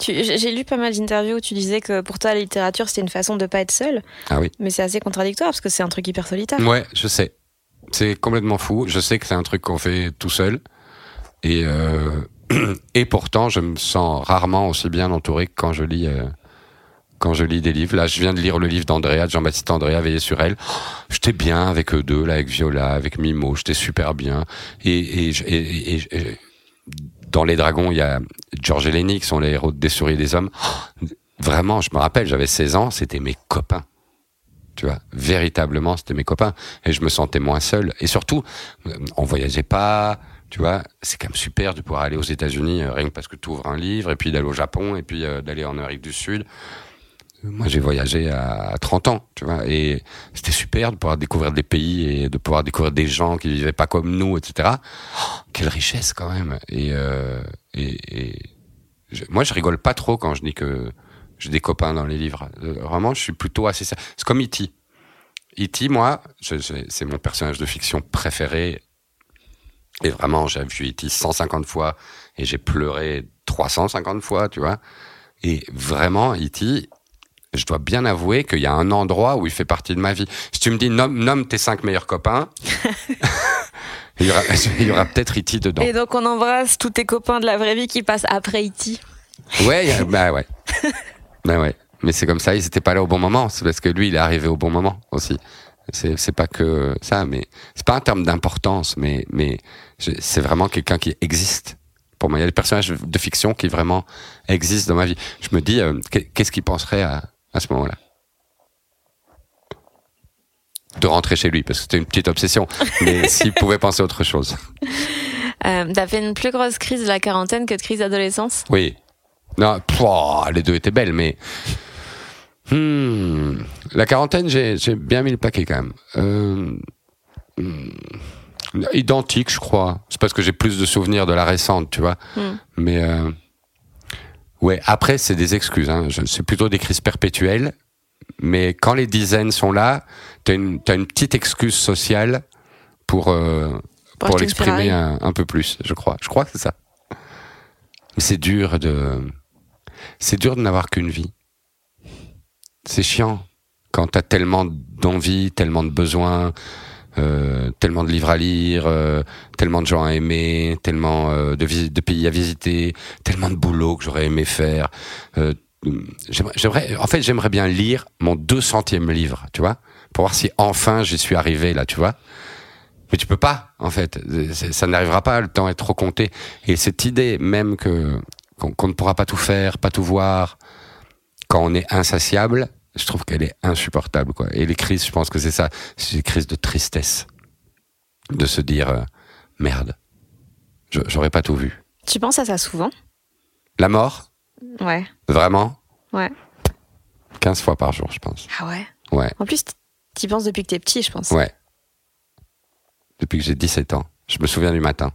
Speaker 1: J'ai lu pas mal d'interviews où tu disais que pour toi, la littérature, c'était une façon de pas être seul.
Speaker 2: Ah oui.
Speaker 1: Mais c'est assez contradictoire parce que c'est un truc hyper solitaire.
Speaker 2: Ouais, je sais. C'est complètement fou. Je sais que c'est un truc qu'on fait tout seul. Et, euh, et pourtant, je me sens rarement aussi bien entouré que quand je lis euh, quand je lis des livres. Là, je viens de lire le livre d'Andrea, de Jean-Baptiste Andrea, Veillé sur elle. J'étais bien avec eux deux, là, avec Viola, avec Mimo. J'étais super bien. Et, et, et, et, dans Les Dragons, il y a George et Lenny, qui sont les héros des souris et des hommes. Vraiment, je me rappelle, j'avais 16 ans, c'était mes copains. Tu vois, véritablement, c'était mes copains. Et je me sentais moins seul. Et surtout, on voyageait pas. Tu vois, c'est quand même super de pouvoir aller aux États-Unis, euh, rien que parce que tu ouvres un livre, et puis d'aller au Japon, et puis euh, d'aller en Amérique du Sud. Moi, j'ai voyagé à 30 ans, tu vois, et c'était super de pouvoir découvrir des pays et de pouvoir découvrir des gens qui vivaient pas comme nous, etc. quelle richesse quand même. Et, euh, et, et moi, je rigole pas trop quand je dis que j'ai des copains dans les livres. Euh, vraiment, je suis plutôt assez. C'est comme E.T. E.T. Moi, c'est mon personnage de fiction préféré. Et vraiment, j'ai vu E.T. 150 fois et j'ai pleuré 350 fois, tu vois. Et vraiment, E.T., je dois bien avouer qu'il y a un endroit où il fait partie de ma vie. Si tu me dis nomme, tes cinq meilleurs copains, il y aura, peut-être Iti e dedans.
Speaker 1: Et donc on embrasse tous tes copains de la vraie vie qui passent après Iti.
Speaker 2: E ouais, bah ouais. bah ouais. Mais c'est comme ça, ils étaient pas là au bon moment. C'est parce que lui, il est arrivé au bon moment aussi. C'est, c'est pas que ça, mais c'est pas un terme d'importance, mais, mais c'est vraiment quelqu'un qui existe. Pour moi, il y a des personnages de fiction qui vraiment existent dans ma vie. Je me dis, euh, qu'est-ce qu'il penserait à, à ce moment-là. De rentrer chez lui, parce que c'était une petite obsession. Mais s'il pouvait penser autre chose.
Speaker 1: Euh, T'as fait une plus grosse crise de la quarantaine que de crise d'adolescence?
Speaker 2: Oui. Non, les deux étaient belles, mais. Hmm, la quarantaine, j'ai bien mis le paquet quand même. Euh, hmm, identique, je crois. C'est parce que j'ai plus de souvenirs de la récente, tu vois. Hmm. Mais. Euh, Ouais, après, c'est des excuses. Hein. C'est plutôt des crises perpétuelles. Mais quand les dizaines sont là, tu as, une petite excuse sociale pour, euh, pour, l'exprimer un, peu plus, je crois. Je crois que c'est ça. C'est dur de. C'est dur de n'avoir qu'une vie. C'est chiant quand t'as tellement d'envie, tellement de besoins, euh, tellement de livres à lire, euh, tellement de gens à aimer, tellement euh, de, de, pays à visiter, tellement de boulot que j'aurais aimé faire. j'aimerais, en fait, j'aimerais bien lire mon 200e livre, tu vois, pour voir si enfin j'y suis arrivé là, tu vois. Mais tu peux pas, en fait. Ça n'arrivera pas, le temps est trop compté. Et cette idée même que qu'on ne pourra pas tout faire, pas tout voir, quand on est insatiable, je trouve qu'elle est insupportable, quoi. Et les crises, je pense que c'est ça, c'est des crises de tristesse, de se dire euh, merde, j'aurais pas tout vu.
Speaker 1: Tu penses à ça souvent?
Speaker 2: La mort?
Speaker 1: Ouais.
Speaker 2: Vraiment?
Speaker 1: Ouais.
Speaker 2: 15 fois par jour, je pense.
Speaker 1: Ah ouais?
Speaker 2: Ouais.
Speaker 1: En plus, tu penses depuis que t'es petit, je pense.
Speaker 2: Ouais. Depuis que j'ai 17 ans. Je me souviens du matin.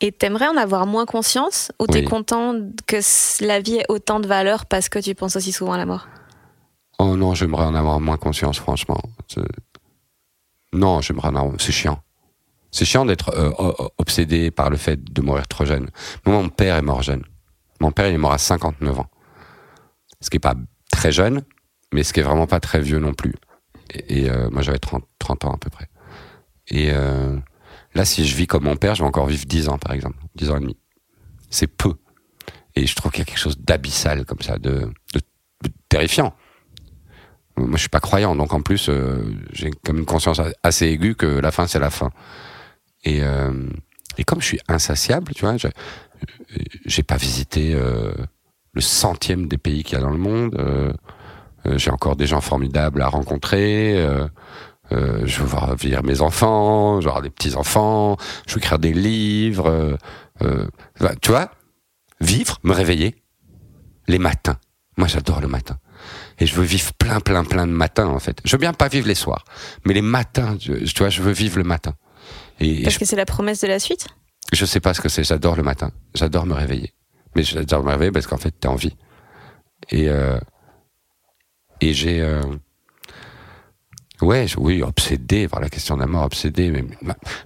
Speaker 1: Et t'aimerais en avoir moins conscience ou t'es content que la vie ait autant de valeur parce que tu penses aussi souvent à la mort?
Speaker 2: Oh non, j'aimerais en avoir moins conscience, franchement. Non, j'aimerais en avoir. C'est chiant. C'est chiant d'être euh, obsédé par le fait de mourir trop jeune. Moi, mon père est mort jeune. Mon père, il est mort à 59 ans. Ce qui est pas très jeune, mais ce qui est vraiment pas très vieux non plus. Et, euh, moi, j'avais 30, 30 ans à peu près. Et euh, Là, si je vis comme mon père, je vais encore vivre 10 ans, par exemple. 10 ans et demi. C'est peu. Et je trouve qu'il y a quelque chose d'abyssal, comme ça, de, terrifiant. Moi, je suis pas croyant, donc en plus, euh, j'ai comme une conscience assez aiguë que la fin, c'est la fin. Et, euh, comme je suis insatiable, tu vois, j'ai pas visité euh, le centième des pays qu'il y a dans le monde. j'ai encore des gens formidables à rencontrer. Euh, je veux voir vivre mes enfants, genre des petits enfants. Je veux écrire des livres. Euh, euh, tu vois, vivre, me réveiller les matins. Moi, j'adore le matin. Et je veux vivre plein, plein, plein de matins, en fait. Je veux bien pas vivre les soirs, mais les matins, tu vois, je veux vivre le matin.
Speaker 1: Et Parce que c'est la promesse de la suite?
Speaker 2: Je sais pas ce que c'est. J'adore le matin. J'adore me réveiller. Mais j'adore me réveiller parce qu'en fait, t'es en vie. Et euh, et j'ai euh, ouais, oui, obsédé par la question de la mort, obsédé. Mais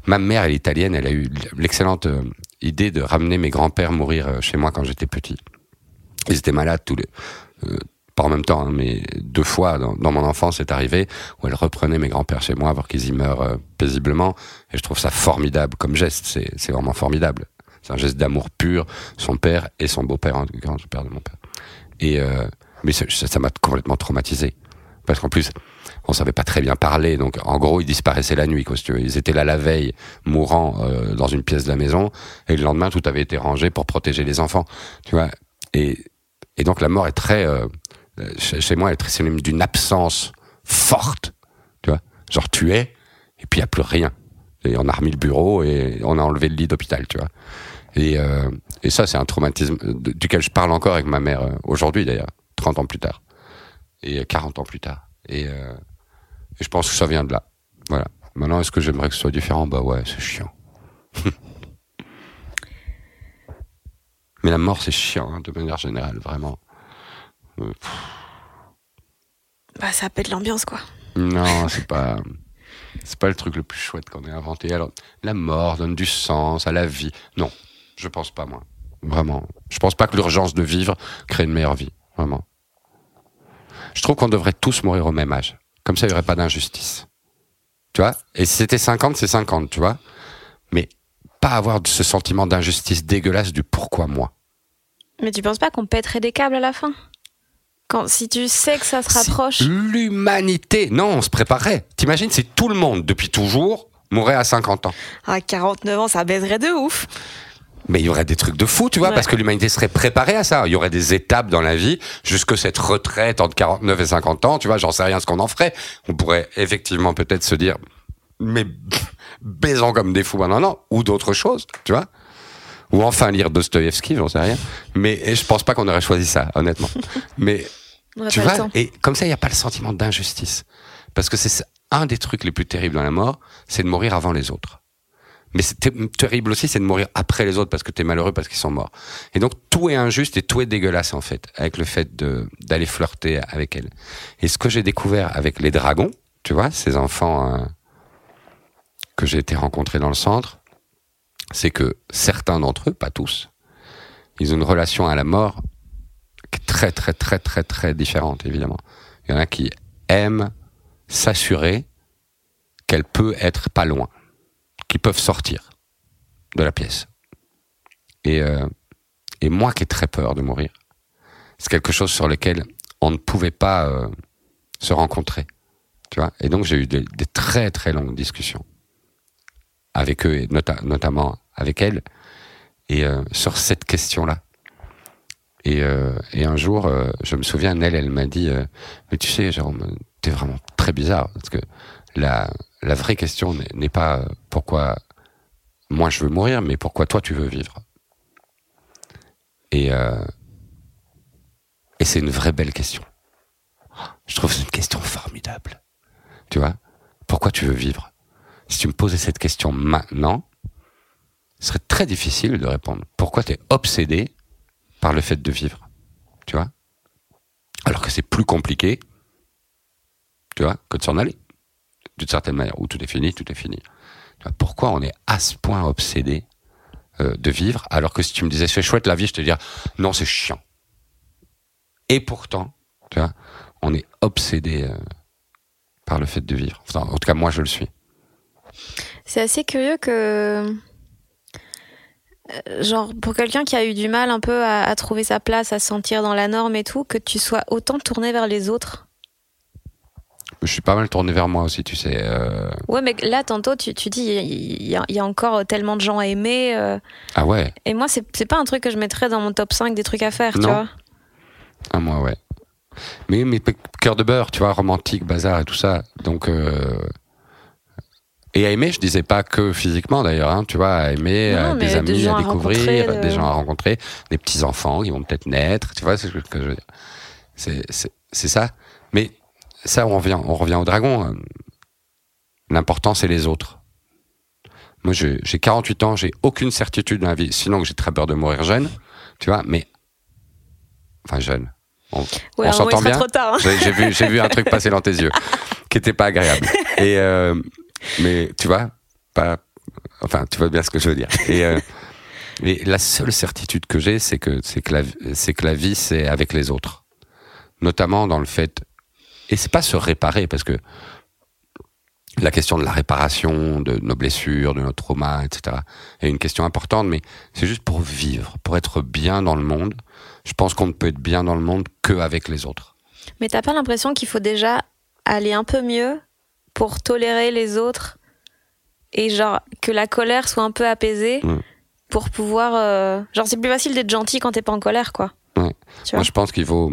Speaker 2: ma, mère, elle est italienne. Elle a eu l'excellente euh, idée de ramener mes grands-pères mourir euh, chez moi quand j'étais petit. Ils étaient malades tous les pas en même temps, hein, mais deux fois dans, mon enfance, c'est arrivé où elle reprenait mes grands-pères chez moi pour qu'ils y meurent paisiblement. Et je trouve ça formidable comme geste. C'est vraiment formidable. C'est un geste d'amour pur, son père et son beau-père, en tout cas, le père de mon père. Et euh, mais ça m'a complètement traumatisé parce qu'en plus on savait pas très bien parler, donc en gros ils disparaissaient la nuit. Quoi, tu. Ils étaient là la veille, mourant euh, dans une pièce de la maison, et le lendemain tout avait été rangé pour protéger les enfants, tu vois. Et et donc la mort est très euh, chez, moi elle est très synonyme d'une absence forte, tu vois. Genre tu es et puis il y a plus rien. Et on a remis le bureau et on a enlevé le lit d'hôpital, tu vois. Et, euh, et ça, c'est un traumatisme duquel je parle encore avec ma mère aujourd'hui d'ailleurs, 30 ans plus tard. Et 40 ans plus tard. Et, euh, et je pense que ça vient de là. Voilà. Maintenant, est-ce que j'aimerais que ce soit différent? Bah ouais, c'est chiant. Mais la mort, c'est chiant, hein, de manière générale, vraiment. Euh,
Speaker 1: bah, ça pète l'ambiance, quoi.
Speaker 2: Non, c'est pas. C'est pas le truc le plus chouette qu'on ait inventé. Alors, la mort donne du sens à la vie. Non, je pense pas, moi. Vraiment. Je pense pas que l'urgence de vivre crée une meilleure vie. Vraiment. Je trouve qu'on devrait tous mourir au même âge. Comme ça, il n'y aurait pas d'injustice. Tu vois? Et si c'était 50, c'est 50, tu vois? Mais pas avoir ce sentiment d'injustice dégueulasse du pourquoi moi.
Speaker 1: Mais tu penses pas qu'on pèterait des câbles à la fin? Quand, si tu sais que ça se rapproche.
Speaker 2: L'humanité. Non, on se préparerait. T'imagines si tout le monde, depuis toujours, mourait à 50 ans?
Speaker 1: À 49 ans, ça baiserait de ouf.
Speaker 2: Mais il y aurait des trucs de fou, tu vois, parce que l'humanité serait préparée à ça. Il y aurait des étapes dans la vie, jusque cette retraite entre 49 et 50 ans, tu vois, j'en sais rien ce qu'on en ferait. On pourrait effectivement peut-être se dire, mais baisons comme des fous pendant un an, ou d'autres choses, tu vois ou enfin lire Dostoïevski, j'en sais rien. Mais je pense pas qu'on aurait choisi ça, honnêtement. Mais tu vois, et comme ça, il n'y a pas le sentiment d'injustice. Parce que c'est un des trucs les plus terribles dans la mort, c'est de mourir avant les autres. Mais c'est terrible aussi, c'est de mourir après les autres parce que t'es malheureux parce qu'ils sont morts. Et donc tout est injuste et tout est dégueulasse en fait, avec le fait d'aller flirter avec elle. Et ce que j'ai découvert avec les dragons, tu vois, ces enfants euh, que j'ai été rencontrés dans le centre, c'est que certains d'entre eux, pas tous, ils ont une relation à la mort très très très très très différente évidemment. Il y en a qui aiment s'assurer qu'elle peut être pas loin, qu'ils peuvent sortir de la pièce. Et, euh, et moi qui ai très peur de mourir, c'est quelque chose sur lequel on ne pouvait pas euh, se rencontrer. Tu vois? Et donc j'ai eu des, très très longues discussions avec eux et notamment avec elle et euh, sur cette question-là. Et, euh, et un jour, euh, je me souviens, elle, elle m'a dit, mais tu sais, Jérôme, t'es vraiment très bizarre parce que la la vraie question n'est pas pourquoi moi je veux mourir, mais pourquoi toi tu veux vivre. Et et c'est une vraie belle question. Je trouve que c'est une question formidable. Tu vois? Pourquoi tu veux vivre? Si tu me posais cette question maintenant, ce serait très difficile de répondre. Pourquoi tu es obsédé par le fait de vivre? Tu vois? Alors que c'est plus compliqué, tu vois, que de s'en aller. D'une certaine manière, où tout est fini, tout est fini. Pourquoi on est à ce point obsédé euh, de vivre, alors que si tu me disais c'est chouette la vie, je te dirais non, c'est chiant. Et pourtant, tu vois, on est obsédé euh, par le fait de vivre. En tout cas, moi, je le suis.
Speaker 1: C'est assez curieux que euh, genre pour quelqu'un qui a eu du mal un peu à, trouver sa place, à se sentir dans la norme et tout, que tu sois autant tourné vers les autres
Speaker 2: Je suis pas mal tourné vers moi aussi, tu sais. Euh...
Speaker 1: Ouais, mais là, tantôt, tu, tu dis, il y, y, a encore tellement de gens à aimer. Euh...
Speaker 2: Ah ouais
Speaker 1: Et moi, c'est pas un truc que je mettrais dans mon top 5 des trucs à faire, tu vois
Speaker 2: Ah, moi, ouais. Mais, mais cœur de beurre, tu vois, romantique, bazar et tout ça. Donc, euh, et à aimer, je disais pas que physiquement d'ailleurs, hein, tu vois, à aimer des amis à découvrir, des gens à rencontrer, des petits enfants qui vont peut-être naître, tu vois, c'est ce que je veux dire. C'est ça. Ça, on revient, on revient au dragon. L'important, c'est les autres. Moi, j'ai j'ai 48 ans, j'ai aucune certitude dans la vie, sinon que j'ai très peur de mourir jeune, tu vois, mais. Enfin, jeune. On,
Speaker 1: Ouais,
Speaker 2: s'entend bien
Speaker 1: hein.
Speaker 2: J'ai vu, vu un truc passer dans tes yeux qui était pas agréable. Et euh, mais tu vois, pas. Enfin, tu vois bien ce que je veux dire. Et, euh, et la seule certitude que j'ai, c'est que que la que la vie, c'est avec les autres, notamment dans le fait. Et c'est pas se réparer parce que la question de la réparation de nos blessures, de nos traumas, etc. est une question importante, mais c'est juste pour vivre, pour être bien dans le monde. Je pense qu'on ne peut être bien dans le monde que avec les autres.
Speaker 1: Mais t'as pas l'impression qu'il faut déjà aller un peu mieux pour tolérer les autres et genre que la colère soit un peu apaisée pour pouvoir. euh, Genre, c'est plus facile d'être gentil quand t'es pas en colère, quoi.
Speaker 2: Ouais. Moi, je pense qu'il faut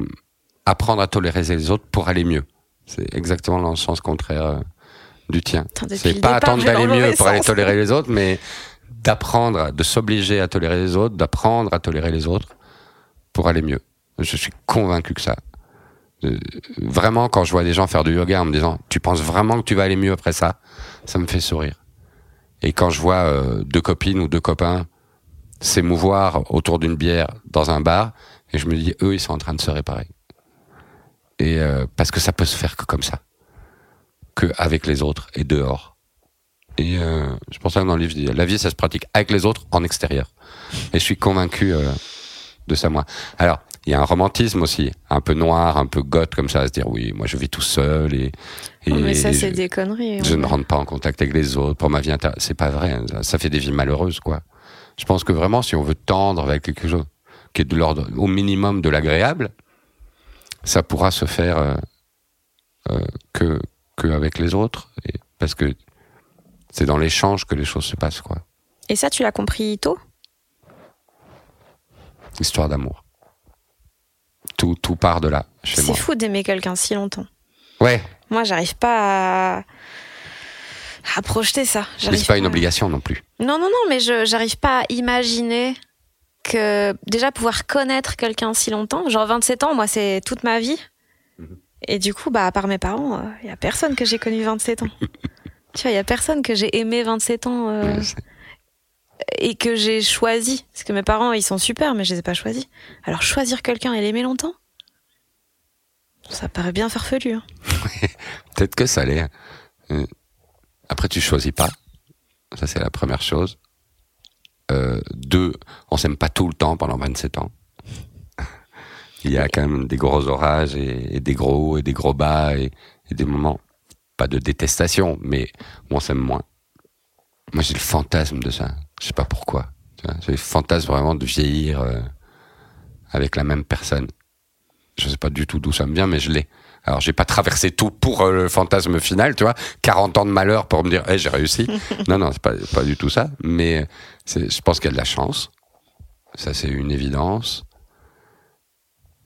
Speaker 2: apprendre à tolérer les autres pour aller mieux. C'est exactement dans le sens contraire euh, du tien. C'est pas attendre d'aller
Speaker 1: le
Speaker 2: mieux pour aller tolérer les autres, mais d'apprendre, de s'obliger à tolérer les autres, d'apprendre à tolérer les autres pour aller mieux. Je suis convaincu que ça. Euh, Vraiment, quand je vois des gens faire du yoga en me disant, tu penses vraiment que tu vas aller mieux après ça, ça me fait sourire. Et quand je vois euh, deux copines ou deux copains s'émouvoir autour d'une bière dans un bar, et je me dis, eux, ils sont en train de se réparer. Et euh, parce que ça peut se faire que comme ça, que avec les autres et dehors. Et euh, pour ça que dans le livre, je dis, la vie, ça se pratique avec les autres en extérieur. Et je suis convaincu euh, de ça, moi. Alors, il y a un romantisme aussi, un peu noir, un peu goth comme ça, à se dire, oui, moi, je vis tout seul et, et
Speaker 1: Oh, mais ça, c'est
Speaker 2: je-
Speaker 1: des conneries.
Speaker 2: je
Speaker 1: ouais.
Speaker 2: ne rentre pas en contact avec les autres pour ma vie intérieure. C'est pas vrai. hein. Ça, ça fait des vies malheureuses, quoi. Je pense que vraiment, si on veut tendre avec quelque chose qui est de l'ordre, au minimum de l'agréable, ça pourra se faire euh, euh, que, que avec les autres. Et, parce que c'est dans l'échange que les choses se passent, quoi.
Speaker 1: Et ça, tu l'as compris tôt?
Speaker 2: Histoire d'amour. Tout, tout part de là, chez
Speaker 1: C'est
Speaker 2: moi.
Speaker 1: fou d'aimer quelqu'un si longtemps.
Speaker 2: Ouais,
Speaker 1: Moi, j'arrive pas à... à projeter ça.
Speaker 2: mais c'est pas une obligation non plus.
Speaker 1: Non, non, non, mais je j'arrive pas à imaginer que déjà pouvoir connaître quelqu'un si longtemps. Genre 27 ans, moi, c'est toute ma vie.
Speaker 2: Mhm.
Speaker 1: Et du coup, bah, à part mes parents, il y a personne que j'ai connu 27 ans. tu vois, il y a personne que j'ai aimé 27 ans euh,
Speaker 2: Ouais,
Speaker 1: et que j'ai choisi. Parce que mes parents, ils sont super, mais je les ai pas choisis. Alors, choisir quelqu'un et l'aimer longtemps ça paraît bien farfelu. hein.
Speaker 2: Peut-être que ça l'est. Euh, Après, tu choisis pas. Ça, c'est la première chose. Euh, deux, on s'aime pas tout le temps pendant 27 ans. Il y a quand même des gros orages et, des gros et des gros bas et, des moments, pas de détestation, mais on s'aime moins. Moi, j'ai le fantasme de ça. Je sais pas pourquoi. J'ai le fantasme vraiment de vieillir euh, avec la même personne. Je sais pas du tout d'où ça me vient, mais je l'ai. Alors, j'ai pas traversé tout pour euh, le fantasme final, tu vois. 40 ans de malheur pour me dire, hey, j'ai réussi. non, non, c'est pas, pas du tout ça. Mais je pense qu'il y a de la chance. Ça, c'est une évidence.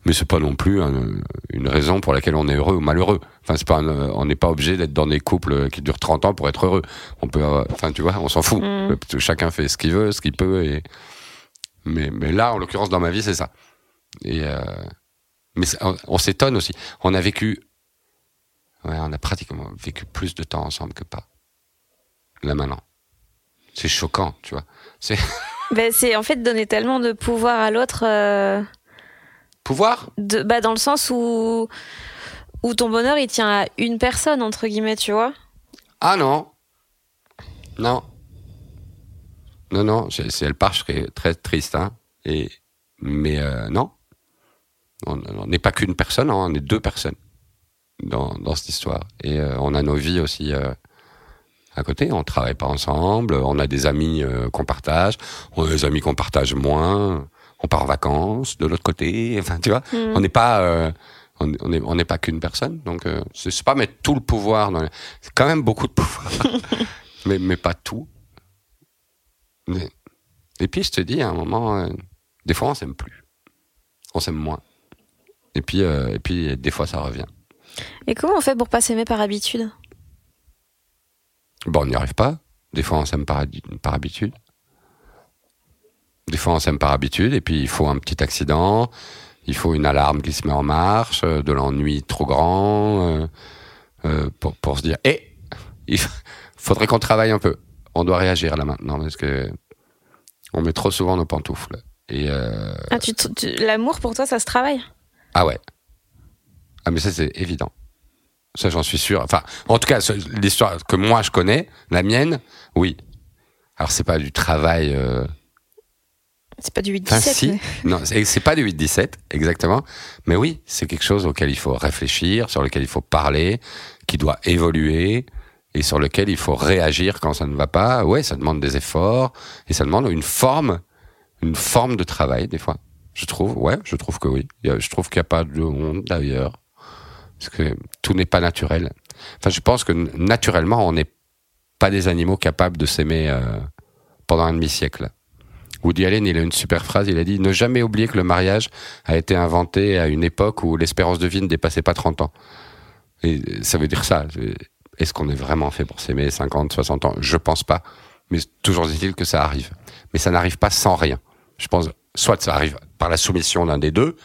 Speaker 2: Mais c'est pas non plus un- une raison pour laquelle on est heureux ou malheureux. Enfin, c'est pas, un- on n'est pas obligé d'être dans des couples qui durent 30 ans pour être heureux. On peut, euh, enfin, tu vois, on s'en fout.
Speaker 1: Mm.
Speaker 2: Que Chacun fait ce qu'il veut, ce qu'il peut. Et mais, mais là, en l'occurrence, dans ma vie, c'est ça. Et euh, mais on, on s'étonne aussi. On a vécu, ouais, on a pratiquement vécu plus de temps ensemble que pas. Là maintenant, c'est choquant, tu vois. C'est
Speaker 1: Ben, c'est en fait donner tellement de pouvoir à l'autre. euh,
Speaker 2: pouvoir?
Speaker 1: de, bah, dans le sens où, où ton bonheur il tient à une personne, entre guillemets, tu vois.
Speaker 2: Ah non, non, non, non. Si elle part, je serais très triste, hein. Et mais euh, non, on n'est pas qu'une personne, hein, on est deux personnes dans, dans cette histoire. Et euh, on a nos vies aussi euh, à côté. On travaille pas ensemble. On a des amis euh, qu'on partage. On a des amis qu'on partage moins. On part en vacances de l'autre côté. Enfin, tu vois,
Speaker 1: Mm.
Speaker 2: on n'est pas. on n'est on pas qu'une personne, donc c'est pas mettre tout le pouvoir dans. les- C'est quand même beaucoup de pouvoir, mais mais pas tout. Mais- Et puis je te dis, à un moment, des fois on s'aime plus, on s'aime moins. Et puis euh, et puis des fois ça revient.
Speaker 1: Et comment on fait pour pas s'aimer par habitude?
Speaker 2: Bon, on n'y arrive pas. Des fois, on s'aime par, habitude. Des fois, on s'aime par habitude, et puis il faut un petit accident, il faut une alarme qui se met en marche, euh, de l'ennui trop grand, euh, euh, pour, pour se dire, eh, il faudrait qu'on travaille un peu. On doit réagir là maintenant parce que on met trop souvent nos pantoufles. Et euh,
Speaker 1: ah, l'amour pour toi, ça se travaille?
Speaker 2: Ah ouais. Ah mais ça c'est évident. Ça j'en suis sûr. Enfin, en tout cas, l'histoire que moi je connais, la mienne, oui. Alors c'est pas du travail. Euh...
Speaker 1: C'est pas du 8-17.
Speaker 2: Enfin, si. Non, c'est pas du 8-17, exactement. Mais oui, c'est quelque chose auquel il faut réfléchir, sur lequel il faut parler, qui doit évoluer et sur lequel il faut réagir quand ça ne va pas. Ouais, ça demande des efforts et ça demande une forme, une forme de travail des fois. Je trouve, ouais, je trouve que oui. Je trouve qu'il n'y a pas de honte d'ailleurs, parce que tout n'est pas naturel. Enfin, je pense que naturellement, on n'est pas des animaux capables de s'aimer euh, pendant un demi-siècle. Woody Allen, il a une super phrase, il a dit « Ne jamais oublier que le mariage a été inventé à une époque où l'espérance de vie ne dépassait pas 30 ans. » Et ça veut dire ça. Est-ce qu'on est vraiment fait pour s'aimer 50, 60 ans? Je pense pas. Mais toujours est-il que ça arrive. Mais ça n'arrive pas sans rien. Je pense, soit ça arrive par la soumission d'un des deux.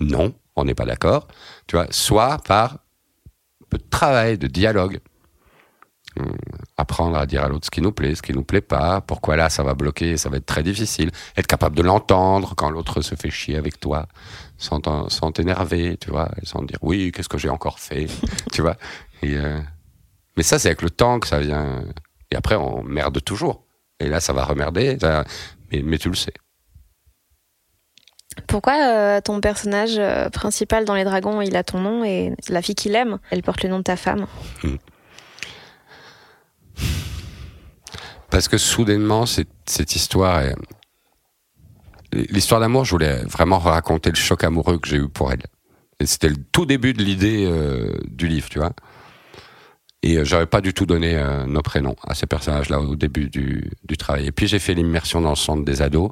Speaker 2: Non, on n'est pas d'accord. Tu vois, soit par peu de travail, de dialogue. Hum, apprendre à dire à l'autre ce qui nous plaît, ce qui nous plaît pas, pourquoi là ça va bloquer, ça va être très difficile. Être capable de l'entendre quand l'autre se fait chier avec toi, sans t'énerver, tu vois, et sans dire oui, qu'est-ce que j'ai encore fait, tu vois. Et, euh, mais ça, c'est avec le temps que ça vient. Et après, on merde toujours. Et là, ça va remerder. Mais, mais tu le sais.
Speaker 1: Pourquoi euh, ton personnage euh, principal dans Les Dragons, il a ton nom et la fille qu'il aime, elle porte le nom de ta femme? Hmm.
Speaker 2: Parce que soudainement, cette histoire est... L'histoire d'amour, je voulais vraiment raconter le choc amoureux que j'ai eu pour elle. Et c'était le tout début de l'idée euh, du livre, tu vois. Et j'avais pas du tout donné nos prénoms à ces personnages-là au début du, du travail. Et puis j'ai fait l'immersion dans le centre des ados.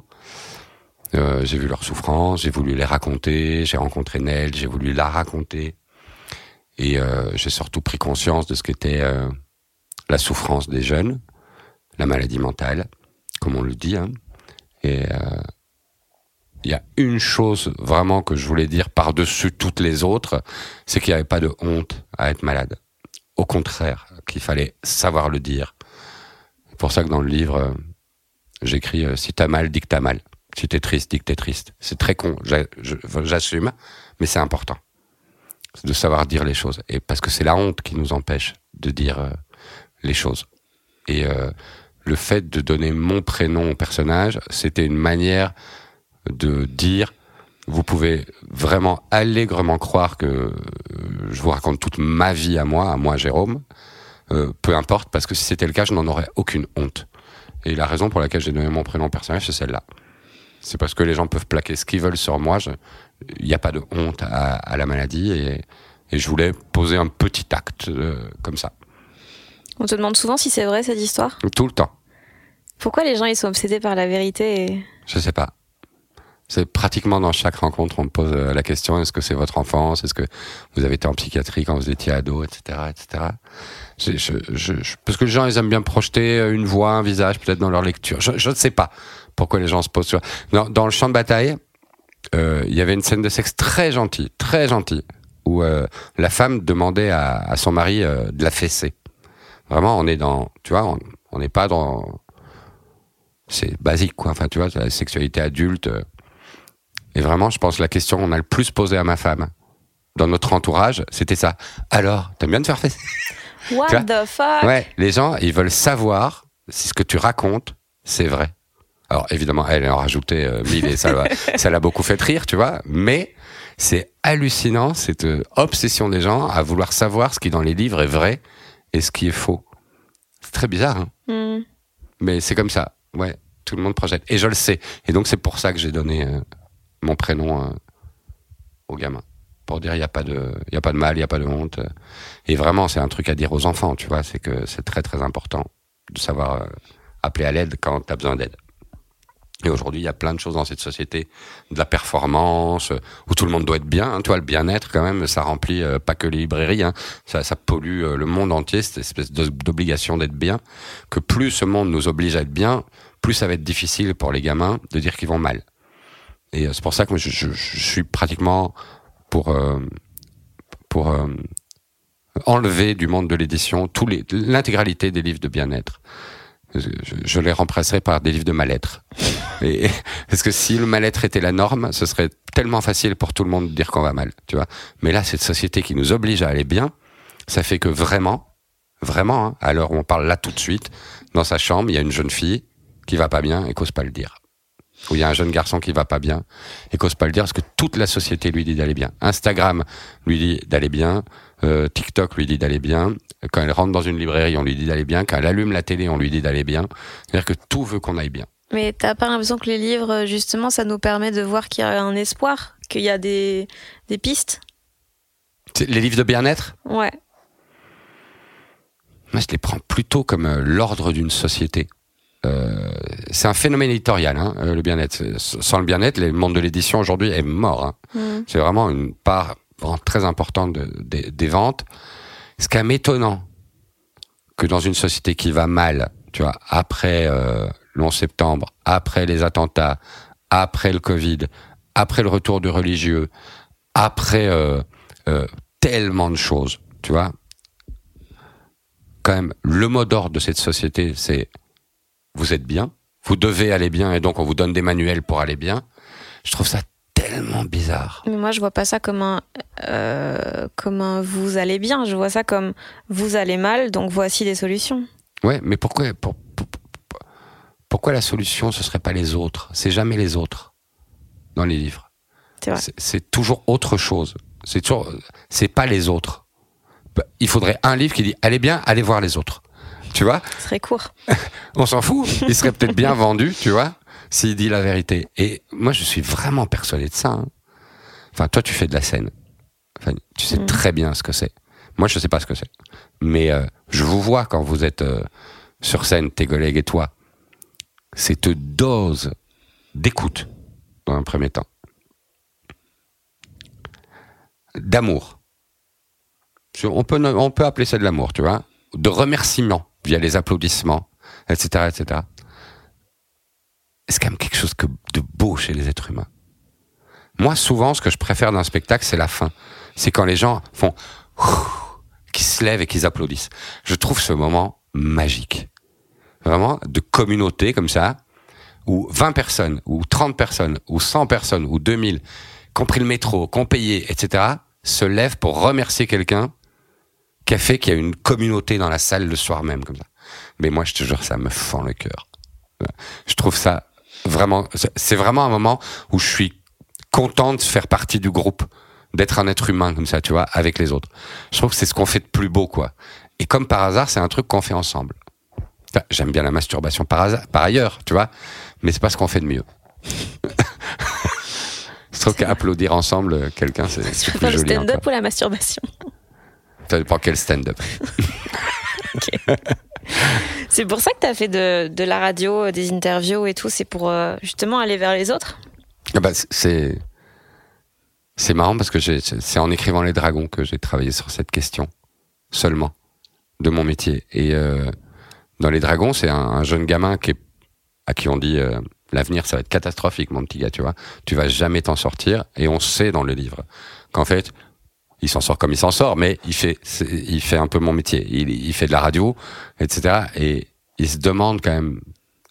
Speaker 2: Euh, j'ai vu leurs souffrances, j'ai voulu les raconter, j'ai rencontré Nell, j'ai voulu la raconter. Et euh, j'ai surtout pris conscience de ce qu'était euh, la souffrance des jeunes, la maladie mentale, comme on le dit. Hein. Et il y a une chose vraiment que je voulais dire par-dessus toutes les autres, c'est qu'il n'y avait pas de honte à être malade. Au contraire, qu'il fallait savoir le dire. C'est pour ça que dans le livre, euh, j'écris euh, si t'as mal, dis que t'as mal. Si t'es triste, dis que t'es triste. C'est très con, j'assume, mais c'est important de savoir dire les choses. Et parce que c'est la honte qui nous empêche de dire euh, les choses. Et le fait de donner mon prénom au personnage, c'était une manière de dire vous pouvez vraiment allègrement croire que euh, je vous raconte toute ma vie à moi, à moi Jérôme. Euh, peu importe, parce que si c'était le cas, je n'en aurais aucune honte. Et la raison pour laquelle j'ai donné mon prénom personnage, c'est celle-là. C'est parce que les gens peuvent plaquer ce qu'ils veulent sur moi. Il n'y a pas de honte à, à la maladie et, et, je voulais poser un petit acte euh, comme ça.
Speaker 1: On te demande souvent si c'est vrai cette histoire?
Speaker 2: Tout le temps.
Speaker 1: Pourquoi les gens ils sont obsédés par la vérité et...
Speaker 2: Je sais pas. C'est pratiquement dans chaque rencontre, on me pose euh, la question est-ce que c'est votre enfance? Est-ce que vous avez été en psychiatrie quand vous étiez ado, etc., etc. Je, je, je, parce que les gens, ils aiment bien projeter euh, une voix, un visage, peut-être dans leur lecture. Je ne sais pas pourquoi les gens se posent. Sur... Dans, dans le champ de bataille, euh, il y avait une scène de sexe très gentille, très gentille, où euh, la femme demandait à, à son mari euh, de la fesser. Vraiment, on est dans, tu vois, on n'est pas dans, c'est basique quoi. Enfin, tu vois, la sexualité adulte. Et vraiment, je pense que la question qu'on a le plus posée à ma femme dans notre entourage, c'était ça. Alors, t'aimes bien te faire fesser?
Speaker 1: What the fuck?
Speaker 2: Ouais, les gens, ils veulent savoir si ce que tu racontes, c'est vrai. Alors évidemment, elle en rajouté euh, mille et ça, ça l'a beaucoup fait rire, tu vois. Mais c'est hallucinant cette euh, obsession des gens à vouloir savoir ce qui dans les livres est vrai et ce qui est faux. C'est très bizarre, hein mm. mais c'est comme ça. Ouais, tout le monde projette et je le sais. Et donc c'est pour ça que j'ai donné euh, mon prénom euh, au gamin pour dire il y a pas de il y a pas de mal, il y a pas de honte. Et vraiment, c'est un truc à dire aux enfants, tu vois, c'est que c'est très très important de savoir appeler à l'aide quand tu as besoin d'aide. Et aujourd'hui, il y a plein de choses dans cette société, de la performance, où tout le monde doit être bien. Hein, tu vois, le bien-être, quand même, ça remplit euh, pas que les librairies, hein, ça, ça pollue le monde entier, cette espèce d'obligation d'être bien. Que plus ce monde nous oblige à être bien, plus ça va être difficile pour les gamins de dire qu'ils vont mal. Et euh, c'est pour ça que je, je, je suis pratiquement pour euh, pour euh, enlever du monde de l'édition l'intégralité des livres de bien-être. Je, je les remplacerai par des livres de mal-être. Et, parce que si le mal-être était la norme, ce serait tellement facile pour tout le monde de dire qu'on va mal, tu vois. Mais là, cette société qui nous oblige à aller bien, ça fait que vraiment, vraiment, hein, à l'heure où on parle là tout de suite, dans sa chambre, il y a une jeune fille qui va pas bien et qu'ose pas le dire. Ou il y a un jeune garçon qui va pas bien et qu'ose pas le dire parce que toute la société lui dit d'aller bien. Instagram lui dit d'aller bien, euh, TikTok lui dit d'aller bien. Quand elle rentre dans une librairie, on lui dit d'aller bien. Quand elle allume la télé, on lui dit d'aller bien. C'est-à-dire que tout veut qu'on aille bien.
Speaker 1: Mais t'as pas l'impression que les livres, justement, ça nous permet de voir qu'il y a un espoir, qu'il y a des, des pistes?
Speaker 2: Les livres de bien-être?
Speaker 1: Ouais.
Speaker 2: Moi, je les prends plutôt comme euh, l'ordre d'une société. Euh, c'est un phénomène éditorial, hein, le bien-être. Sans le bien-être, le monde de l'édition aujourd'hui est mort. Hein.
Speaker 1: Mm.
Speaker 2: C'est vraiment une part très importante de, de, des ventes. Ce qui est étonnant, que dans une société qui va mal, tu vois, après euh, le 11 septembre, après les attentats, après le Covid, après le retour du religieux, après euh, euh, tellement de choses, tu vois. Quand même, le mot d'ordre de cette société, c'est vous êtes bien, vous devez aller bien, et donc on vous donne des manuels pour aller bien. Je trouve ça tellement bizarre.
Speaker 1: Mais moi, je vois pas ça comme un, euh, comme un vous allez bien. Je vois ça comme vous allez mal, donc voici des solutions.
Speaker 2: Ouais, mais pourquoi, pour, pour- pour- pourquoi la solution ce serait pas les autres? C'est jamais les autres dans les livres.
Speaker 1: C'est
Speaker 2: toujours autre chose. C'est toujours, c'est pas les autres. Bah, Il faudrait un livre qui dit allez bien, allez voir les autres. Tu vois?
Speaker 1: Ce serait court.
Speaker 2: On s'en fout. Il serait peut-être bien vendu, tu vois, s'il dit la vérité. Et moi, je suis vraiment persuadé de ça. hein. Enfin, toi, tu fais de la scène. Enfin, tu sais
Speaker 1: Mhm.
Speaker 2: très bien ce que c'est. Moi, je sais pas ce que c'est. Mais euh, je vous vois quand vous êtes euh, sur scène, tes collègues et toi. Cette dose d'écoute, dans un premier temps. D'amour. On peut, on peut appeler ça de l'amour, tu vois. De remerciement via les applaudissements, etc., etc. C'est quand même quelque chose de beau chez les êtres humains. Moi, souvent, ce que je préfère d'un spectacle, c'est la fin. C'est quand les gens font qui se lèvent et qu'ils applaudissent. Je trouve ce moment magique. Vraiment, de communauté comme ça, où 20 personnes, ou 30 personnes, ou 100 personnes, ou 2000, qui ont pris le métro, qui ont payé, etc., se lèvent pour remercier quelqu'un qui a fait qu'il y a une communauté dans la salle le soir même, comme ça. Mais moi, je te jure, ça me fend le cœur. Je trouve ça vraiment, c'est vraiment un moment où je suis content de faire partie du groupe, d'être un être humain comme ça, tu vois, avec les autres. Je trouve que c'est ce qu'on fait de plus beau, quoi. Et comme par hasard, c'est un truc qu'on fait ensemble. J'aime bien la masturbation par, hasard, par ailleurs, tu vois, mais c'est pas ce qu'on fait de mieux. Je trouve qu'applaudir ensemble quelqu'un, c'est plus
Speaker 1: préfères le
Speaker 2: joli.
Speaker 1: stand-up ou la masturbation?
Speaker 2: Ça dépend quel stand-up.
Speaker 1: C'est pour ça que t'as fait de, la radio, euh, des interviews et tout. C'est pour euh, justement aller vers les autres?
Speaker 2: Ah bah, c'est c'est marrant parce que c'est en écrivant les dragons que j'ai travaillé sur cette question seulement de mon métier. Et euh, dans les dragons c'est un, un jeune gamin qui à qui on dit l'avenir ça va être catastrophique mon petit gars tu vois. Tu vas jamais t'en sortir et on sait dans le livre qu'en fait il s'en sort comme il s'en sort mais il fait il fait un peu mon métier il, fait de la radio etc et il se demande quand même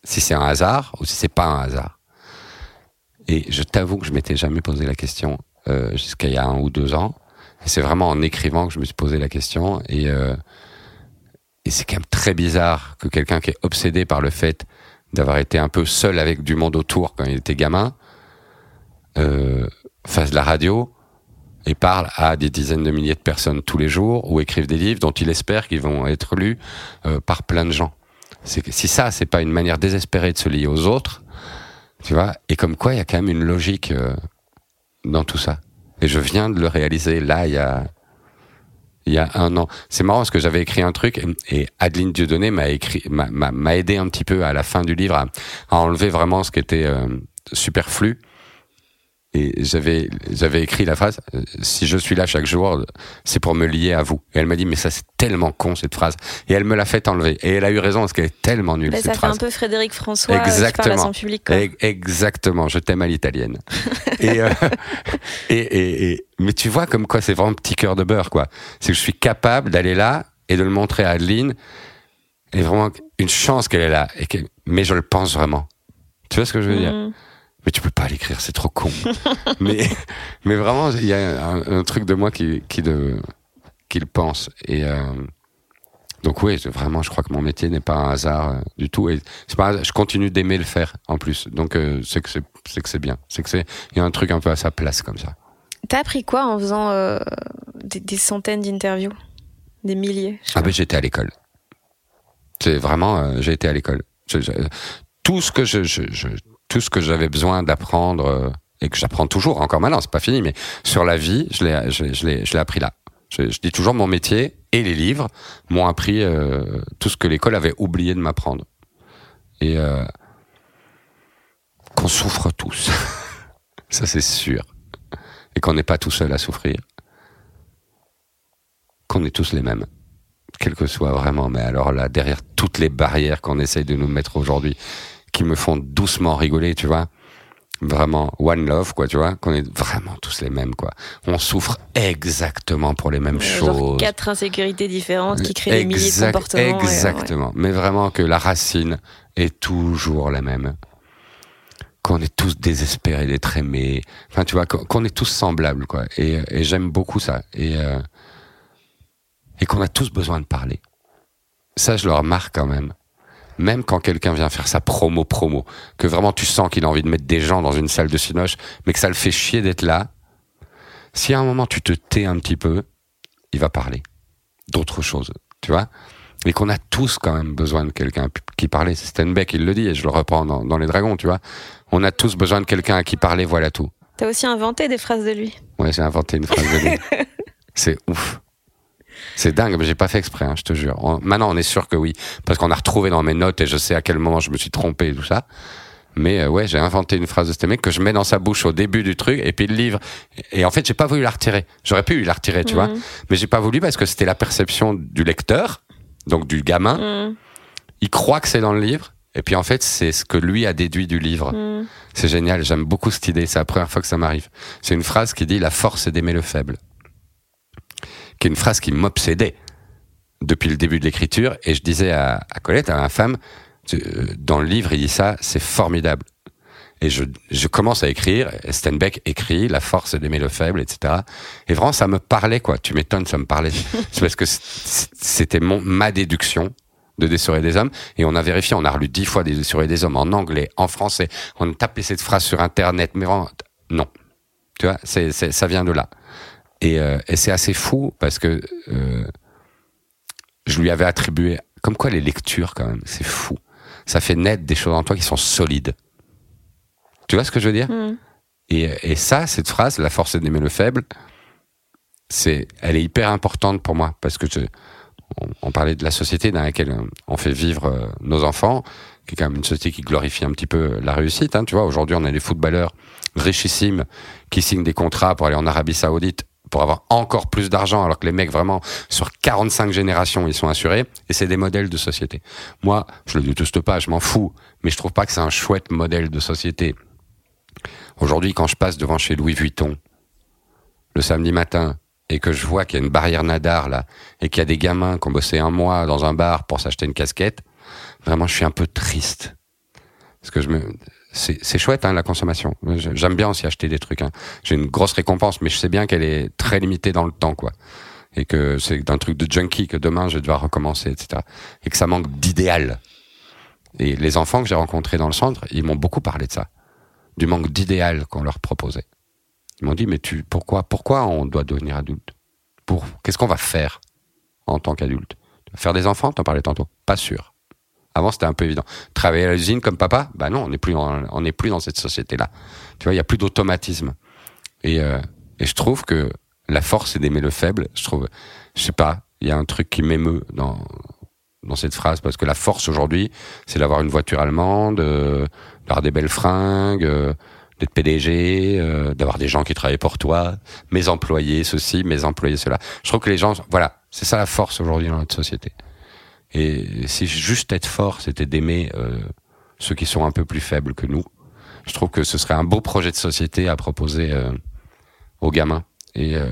Speaker 2: si c'est un hasard ou si c'est pas un hasard et je t'avoue que je m'étais jamais posé la question euh, jusqu'à il y a un ou deux ans. C'est vraiment en écrivant que je me suis posé la question. Et, euh, et c'est quand même très bizarre que quelqu'un qui est obsédé par le fait d'avoir été un peu seul avec du monde autour quand il était gamin euh, fasse de la radio et parle à des dizaines de milliers de personnes tous les jours ou écrive des livres dont il espère qu'ils vont être lus euh, par plein de gens. Si ça, c'est pas une manière désespérée de se lier aux autres, tu vois, et comme quoi il y a quand même une logique euh, dans tout ça. Et je viens de le réaliser là, il y a, y a un an. C'est marrant parce que j'avais écrit un truc et Adeline Dieudonné m'a écrit, m'a aidé un petit peu à la fin du livre à, à enlever vraiment ce qui était euh, superflu. Et j'avais, j'avais écrit la phrase euh, si je suis là chaque jour, c'est pour me lier à vous. Et elle m'a dit mais ça c'est tellement con cette phrase. Et elle me l'a fait enlever. Et elle a eu raison parce qu'elle est tellement nulle
Speaker 1: Bah,
Speaker 2: cette
Speaker 1: Ça fait
Speaker 2: phrase.
Speaker 1: un peu Frédéric François euh, qui
Speaker 2: Exactement.
Speaker 1: parle à son public. Quoi.
Speaker 2: Exactement, je t'aime à l'italienne. et, euh, et, et, et- mais tu vois comme quoi c'est vraiment petit cœur de beurre quoi. C'est que je suis capable d'aller là et de le montrer à Adeline Et vraiment, une chance qu'elle est là. Et que, mais je le pense vraiment. Tu vois ce que je veux dire?
Speaker 1: Mm.
Speaker 2: Mais tu peux pas l'écrire, c'est trop con. mais, mais vraiment, il y a un, un truc de moi qui, qui, de, qui le pense. Et euh, donc oui, vraiment, je crois que mon métier n'est pas un hasard euh, du tout. Et c'est pas, je continue d'aimer le faire en plus. Donc euh, c'est que c'est, c'est que c'est bien. C'est que c'est, il y a un truc un peu à sa place comme ça.
Speaker 1: T'as appris quoi en faisant euh, des, des centaines d'interviews? Des milliers
Speaker 2: Ah ben j'étais à l'école. C'est vraiment, euh, j'ai été à l'école. Je- je- tout ce que je, je, je- tout ce que j'avais besoin d'apprendre euh, et que j'apprends toujours encore maintenant, c'est pas fini, mais sur la vie, je l'ai, je, je appris là. Je, je dis toujours mon métier et les livres m'ont appris euh, tout ce que l'école avait oublié de m'apprendre. Et euh, qu'on souffre tous, ça c'est sûr, et qu'on n'est pas tout seul à souffrir, qu'on est tous les mêmes quel que soit vraiment, mais alors là, derrière toutes les barrières qu'on essaye de nous mettre aujourd'hui, qui me font doucement rigoler, tu vois, vraiment one love, quoi, tu vois, qu'on est vraiment tous les mêmes, quoi. On souffre exactement pour les mêmes
Speaker 1: Euh, Genre
Speaker 2: choses.
Speaker 1: quatre insécurités différentes qui créent des milliers de comportements. euh, ouais.
Speaker 2: Exactement. Mais vraiment que la racine est toujours la même. Qu'on est tous désespérés d'être aimés. Enfin, tu vois, qu'on qu'on est tous semblables, quoi. Et, et j'aime beaucoup ça. Et, euh, et qu'on a tous besoin de parler. Ça, je le remarque quand même. Même quand quelqu'un vient faire sa promo promo, que vraiment tu sens qu'il a envie de mettre des gens dans une salle de cinoche, mais que ça le fait chier d'être là. Si à un moment tu te tais un petit peu, il va parler d'autres choses, tu vois? Et qu'on a tous quand même besoin de quelqu'un qui parlait. C'est Steinbeck, il le dit, et je le reprends dans, dans Les Dragons, tu vois? On a tous besoin de quelqu'un à qui parler, voilà tout.
Speaker 1: T'as aussi inventé des phrases de lui.
Speaker 2: Ouais, j'ai inventé une phrase de lui. C'est ouf. C'est dingue, mais j'ai pas fait exprès, hein, je te jure. On- maintenant, on est sûr que oui, parce qu'on a retrouvé dans mes notes et je sais à quel moment je me suis trompé et tout ça. Mais euh, ouais, j'ai inventé une phrase de ce mec que je mets dans sa bouche au début du truc et puis le livre. Et en fait, j'ai pas voulu la retirer. J'aurais pu la retirer, tu vois, mais j'ai pas voulu parce que c'était la perception du lecteur, donc du gamin.
Speaker 1: Mm.
Speaker 2: Il croit que c'est dans le livre. Et puis en fait, c'est ce que lui a déduit du livre.
Speaker 1: Mm.
Speaker 2: C'est génial, j'aime beaucoup cette idée, c'est la première fois que ça m'arrive. C'est une phrase qui dit La force est d'aimer le faible. Qui est une phrase qui m'obsédait depuis le début de l'écriture. Et je disais à, à Colette, à ma femme, euh, dans le livre, il dit ça, c'est formidable. Et je, je commence à écrire, et Steinbeck écrit La force d'aimer le faible, etc. Et vraiment, ça me parlait, quoi. Tu m'étonnes, ça me parlait. c'est parce que c'était mon, ma déduction de Des Sourires des Hommes. Et on a vérifié, on a relu dix fois Des Sourires des Hommes en anglais, en français. On a tapé cette phrase sur Internet, mais vraiment, non. Tu vois, ça vient de là. Et, euh, et c'est assez fou parce que euh, je lui avais attribué, comme quoi les lectures, quand même, c'est fou. Ça fait naître des choses en toi qui sont solides. Tu vois ce que je veux dire?
Speaker 1: Mm.
Speaker 2: et, et ça, cette phrase, la force est d'aimer le faible, c'est, elle est hyper importante pour moi parce que je, on, on parlait de la société dans laquelle on fait vivre euh, nos enfants, qui est quand même une société qui glorifie un petit peu la réussite. Hein, tu vois, aujourd'hui, on a des footballeurs richissimes qui signent des contrats pour aller en Arabie Saoudite pour avoir encore plus d'argent, alors que les mecs vraiment sur 45 générations ils sont assurés. Et c'est des modèles de société. Moi, je le déteste pas, je m'en fous, mais je trouve pas que c'est un chouette modèle de société. Aujourd'hui, quand je passe devant chez Louis Vuitton le samedi matin et que je vois qu'il y a une barrière nadar là et qu'il y a des gamins qui ont bossé un mois dans un bar pour s'acheter une casquette, vraiment je suis un peu triste parce que je me c'est chouette hein, la consommation. J'aime bien aussi acheter des trucs. Hein. J'ai une grosse récompense, mais je sais bien qu'elle est très limitée dans le temps quoi et que c'est un truc de junkie que demain je vais recommencer etc. Et que ça manque d'idéal. Et les enfants que j'ai rencontrés dans le centre, ils m'ont beaucoup parlé de ça du manque d'idéal qu'on leur proposait. Ils m'ont dit, mais tu, pourquoi, pourquoi on doit devenir adulte? Pour, qu'est-ce qu'on va faire en tant qu'adulte? Faire des enfants, t'en parlais tantôt Pas sûr. Avant, c'était un peu évident. Travailler à l'usine comme papa Bah non, on n'est plus, en- on n'est plus dans cette société-là. Tu vois, il y a plus d'automatisme. Et, euh, et je trouve que la force, c'est d'aimer le faible. Je trouve, je sais pas, il y a un truc qui m'émeut dans, dans cette phrase parce que la force aujourd'hui, c'est d'avoir une voiture allemande, euh, d'avoir des belles fringues, euh, d'être PDG, euh, d'avoir des gens qui travaillent pour toi, mes employés ceci, mes employés cela. Je trouve que les gens, voilà, c'est ça la force aujourd'hui dans notre société. Et si juste être fort, c'était d'aimer euh, ceux qui sont un peu plus faibles que nous, je trouve que ce serait un beau projet de société à proposer euh, aux gamins. Et euh,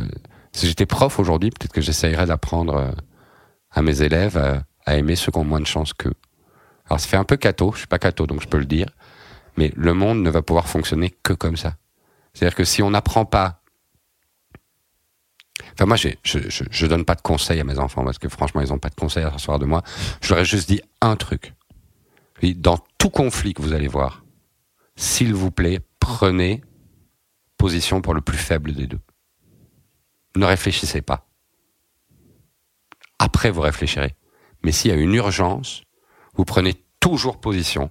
Speaker 2: si j'étais prof aujourd'hui, peut-être que j'essayerais d'apprendre euh, à mes élèves à, aimer ceux qui ont moins de chance qu'eux. Alors ça fait un peu cato, je suis pas cato donc je peux le dire, mais le monde ne va pouvoir fonctionner que comme ça. C'est-à-dire que si on n'apprend pas Enfin, moi, je, je, je, donne pas de conseils à mes enfants parce que franchement, ils ont pas de conseils à recevoir de moi. Je leur ai juste dit un truc. Dans tout conflit que vous allez voir, s'il vous plaît, prenez position pour le plus faible des deux. Ne réfléchissez pas. Après, vous réfléchirez. Mais s'il y a une urgence, vous prenez toujours position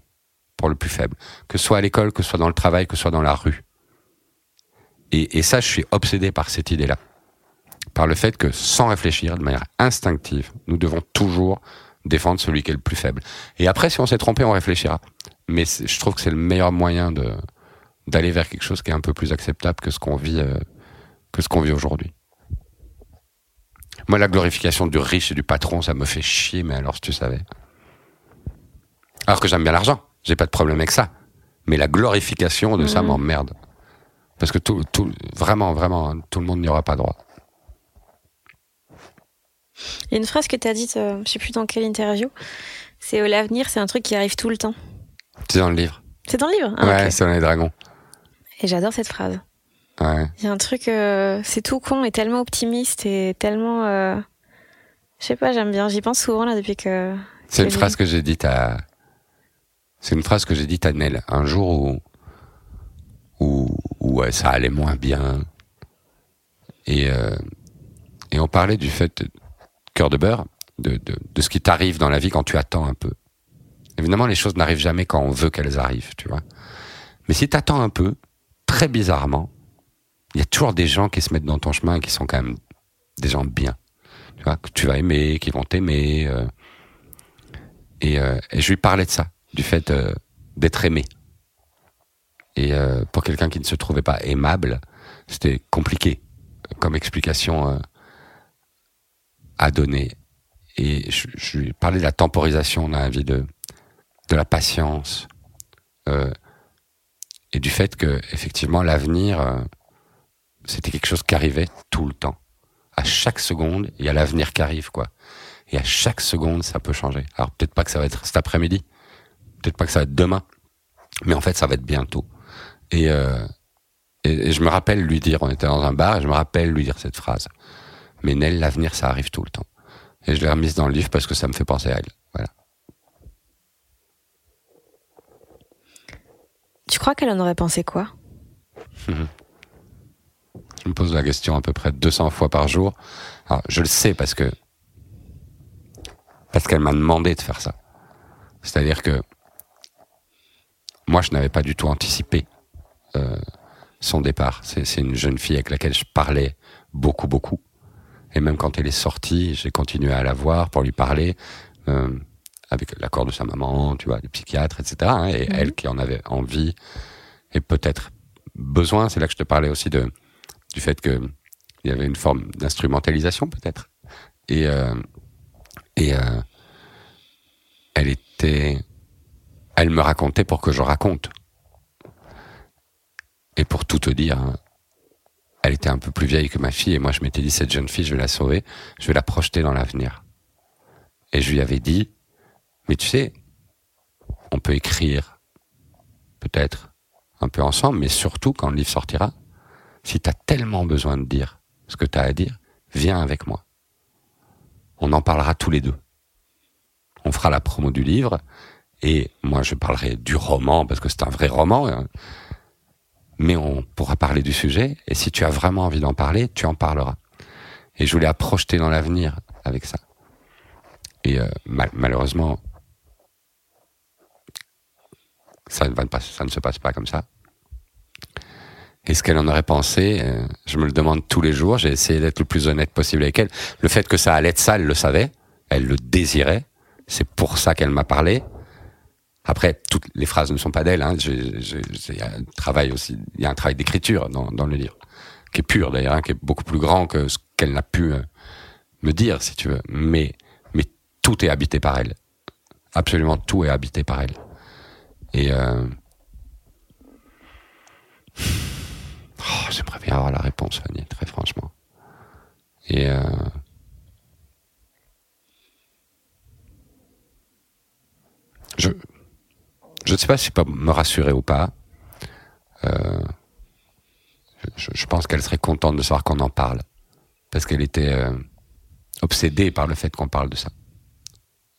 Speaker 2: pour le plus faible, que ce soit à l'école, que ce soit dans le travail, que ce soit dans la rue. Et, et ça, je suis obsédé par cette idée-là. Par le fait que, sans réfléchir, de manière instinctive, nous devons toujours défendre celui qui est le plus faible. Et après, si on s'est trompé, on réfléchira. Mais je trouve que c'est le meilleur moyen de d'aller vers quelque chose qui est un peu plus acceptable que ce qu'on vit euh, que ce qu'on vit aujourd'hui. Moi, la glorification du riche et du patron, ça me fait chier, mais alors si tu savais. Alors que j'aime bien l'argent, j'ai pas de problème avec ça. Mais la glorification de ça mmh. m'emmerde. Parce que tout, tout, vraiment, vraiment, tout le monde n'y aura pas droit.
Speaker 1: Il y a une phrase que tu as dite, euh, je sais plus dans quelle interview, c'est euh, l'avenir, c'est un truc qui arrive tout le temps.
Speaker 2: C'est dans le livre.
Speaker 1: C'est dans le livre?
Speaker 2: Ah, Ouais, c'est dans les dragons.
Speaker 1: Et j'adore cette phrase.
Speaker 2: Ouais.
Speaker 1: Il y a un truc, euh, c'est tout con et tellement optimiste et tellement. Euh, je sais pas, j'aime bien. J'y pense souvent là depuis que.
Speaker 2: C'est une phrase que j'ai dite à. C'est une phrase que j'ai dite à Nel un jour où. où, où ça allait moins bien. Et, euh, et on parlait du fait, cœur de beurre, de, de, de ce qui t'arrive dans la vie quand tu attends un peu. Évidemment, les choses n'arrivent jamais quand on veut qu'elles arrivent, tu vois. Mais si t'attends un peu, très bizarrement, il y a toujours des gens qui se mettent dans ton chemin et qui sont quand même des gens bien. Tu vois, que tu vas aimer, qui vont t'aimer. Euh, et, euh, et, je lui parlais de ça, du fait euh, d'être aimé. Et pour quelqu'un qui ne se trouvait pas aimable, c'était compliqué comme explication à donner. Et je, je, parlais de la temporisation la vie, de, de la patience, et du fait que effectivement l'avenir c'était quelque chose qui arrivait tout le temps. À chaque seconde, il y a l'avenir qui arrive, quoi. Et à chaque seconde, ça peut changer. Alors peut-être pas que ça va être cet après-midi, peut-être pas que ça va être demain, mais en fait, ça va être bientôt. Et, euh, et, je me rappelle lui dire, on était dans un bar, et je me rappelle lui dire cette phrase. Mais Nell, l'avenir, ça arrive tout le temps. Et je l'ai remise dans le livre parce que ça me fait penser à elle. Voilà.
Speaker 1: Tu crois qu'elle en aurait pensé quoi?
Speaker 2: Je me pose la question à peu près 200 fois par jour. Alors, je le sais parce que parce qu'elle m'a demandé de faire ça. C'est-à-dire que moi, je n'avais pas du tout anticipé euh, son départ. C'est une jeune fille avec laquelle je parlais beaucoup, beaucoup. Et même quand elle est sortie, j'ai continué à la voir pour lui parler, euh, avec l'accord de sa maman, tu vois, des psychiatres, etc. Hein, et mhm. elle qui en avait envie et peut-être besoin. C'est là que je te parlais aussi de du fait que il y avait une forme d'instrumentalisation peut-être. Et euh, et euh, elle était, elle me racontait pour que je raconte. Et pour tout te dire, hein, elle était un peu plus vieille que ma fille et moi je m'étais dit cette jeune fille je vais la sauver, je vais la projeter dans l'avenir. Et je lui avais dit, mais tu sais, on peut écrire peut-être un peu ensemble, mais surtout quand le livre sortira, si tu as tellement besoin de dire ce que tu as à dire, viens avec moi. On en parlera tous les deux. On fera la promo du livre et moi je parlerai du roman parce que c'est un vrai roman. Mais on pourra parler du sujet et si tu as vraiment envie d'en parler, tu en parleras. Et je voulais projeter dans l'avenir avec ça. Et euh, malheureusement, ça ne, va pas, ça ne se passe pas comme ça. Qu'est-ce qu'elle en aurait pensé euh, Je me le demande tous les jours. J'ai essayé d'être le plus honnête possible avec elle. Le fait que ça allait être ça, elle le savait. Elle le désirait. C'est pour ça qu'elle m'a parlé. Après, toutes les phrases ne sont pas d'elle. Hein. Il y a un travail aussi, il y a un travail d'écriture dans, le livre, qui est pur d'ailleurs, hein, qui est beaucoup plus grand que ce qu'elle n'a pu euh, me dire, si tu veux. Mais, mais tout est habité par elle. Absolument tout est habité par elle. Et euh, Oh, j'aimerais bien avoir la réponse, Fanny, très franchement. Et euh... je ne sais pas si pas me rassurer ou pas. Euh, je, je, pense qu'elle serait contente de savoir qu'on en parle. Parce qu'elle était euh, obsédée par le fait qu'on parle de ça.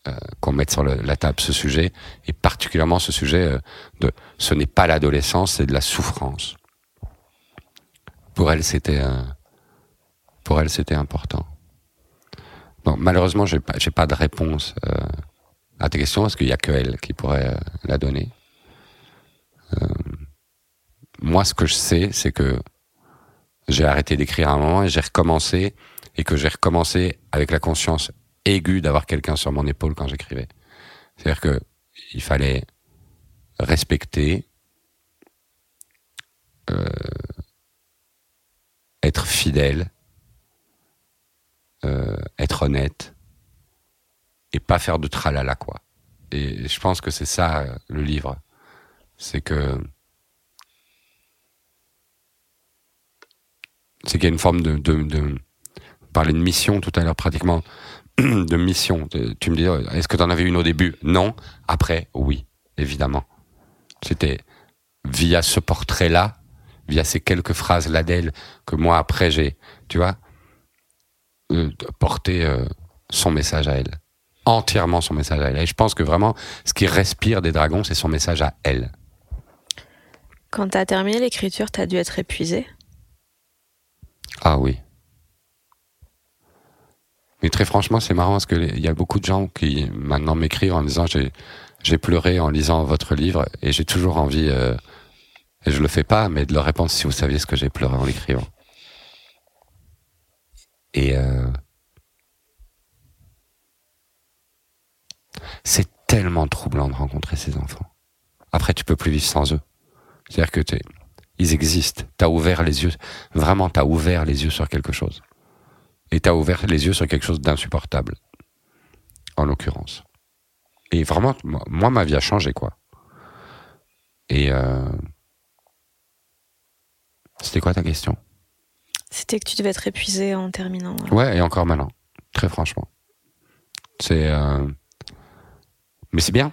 Speaker 2: Euh, qu'on mette sur la table ce sujet, et particulièrement ce sujet euh, de ce n'est pas l'adolescence, c'est de la souffrance. Pour elle, c'était euh, pour elle, c'était important. Bon, malheureusement, j'ai pas, pas de réponse à questions parce qu'il y a que elle qui pourrait la donner. moi, ce que je sais, c'est que j'ai arrêté d'écrire un moment et j'ai recommencé et que j'ai recommencé avec la conscience aiguë d'avoir quelqu'un sur mon épaule quand j'écrivais. C'est-à-dire que il fallait respecter, euh, être fidèle, euh, être honnête et pas faire de tralala quoi. Et je pense que c'est ça le livre, c'est que c'est qu'il y a une forme de, de, de parler de mission tout à l'heure pratiquement de mission. Tu me dis, est-ce que tu en avais une au début? Non. Après, oui, évidemment. C'était via ce portrait-là, via ces quelques phrases là d'elle, que moi après j'ai, tu vois, euh, porté euh, son message à elle. Entièrement son message à elle. Et je pense que vraiment, ce qui respire des dragons, c'est son message à elle.
Speaker 1: Quand tu as terminé l'écriture, tu as dû être épuisé
Speaker 2: Ah oui. Mais très franchement, c'est marrant parce qu'il y a beaucoup de gens qui maintenant m'écrivent en disant j'ai j'ai pleuré en lisant votre livre et j'ai toujours envie euh, et je le fais pas, mais de leur répondre si vous saviez ce que j'ai pleuré en l'écrivant. Et euh, c'est tellement troublant de rencontrer ces enfants. Après, tu peux plus vivre sans eux. C'est-à-dire que ils existent. T'as ouvert les yeux. Vraiment, t'as ouvert les yeux sur quelque chose et t'as ouvert les yeux sur quelque chose d'insupportable, en l'occurrence. Et vraiment, moi, ma vie a changé, quoi. Et euh... c'était quoi ta question?
Speaker 1: C'était que tu devais être épuisé en terminant.
Speaker 2: Ouais, et encore maintenant, très franchement. C'est, euh... mais c'est bien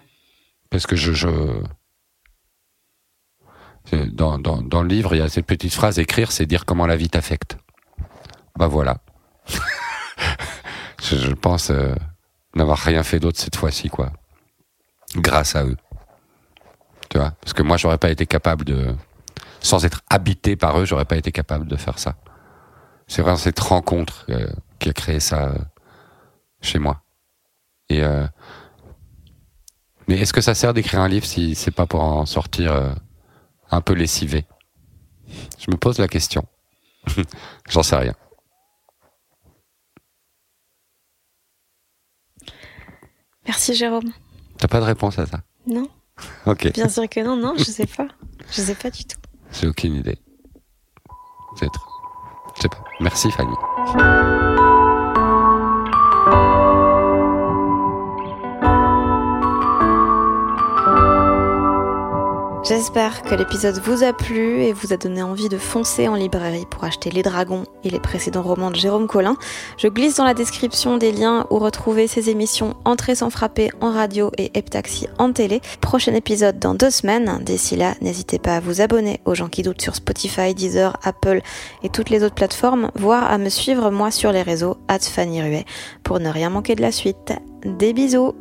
Speaker 2: parce que je, je... Dans, dans, dans le livre, il y a cette petite phrase écrire, c'est dire comment la vie t'affecte. Bah voilà. je, je, pense euh, n'avoir rien fait d'autre cette fois-ci, quoi. Grâce à eux. Tu vois Parce que moi, j'aurais pas été capable de. Sans être habité par eux, j'aurais pas été capable de faire ça. C'est vraiment cette rencontre euh, qui a créé ça euh, chez moi. Et. Mais est-ce que ça sert d'écrire un livre si c'est pas pour en sortir euh, un peu lessivé? Je me pose la question. J'en sais rien.
Speaker 1: Merci Jérôme.
Speaker 2: T'as pas de réponse à ça?
Speaker 1: Non.
Speaker 2: ok.
Speaker 1: Bien sûr que non, non, je sais pas. Je sais pas du tout.
Speaker 2: J'ai aucune idée. Peut-être. Je sais pas. Merci Fanny.
Speaker 1: J'espère que l'épisode vous a plu et vous a donné envie de foncer en librairie pour acheter Les Dragons et les précédents romans de Jérôme Collin. Je glisse dans la description des liens où retrouver ces émissions Entrée sans frapper en radio et Heptaxi en télé. Prochain épisode dans deux semaines. D'ici là, n'hésitez pas à vous abonner aux gens qui doutent sur Spotify, Deezer, Apple et toutes les autres plateformes, voire à me suivre moi sur les réseaux, Fanny pour ne rien manquer de la suite. Des bisous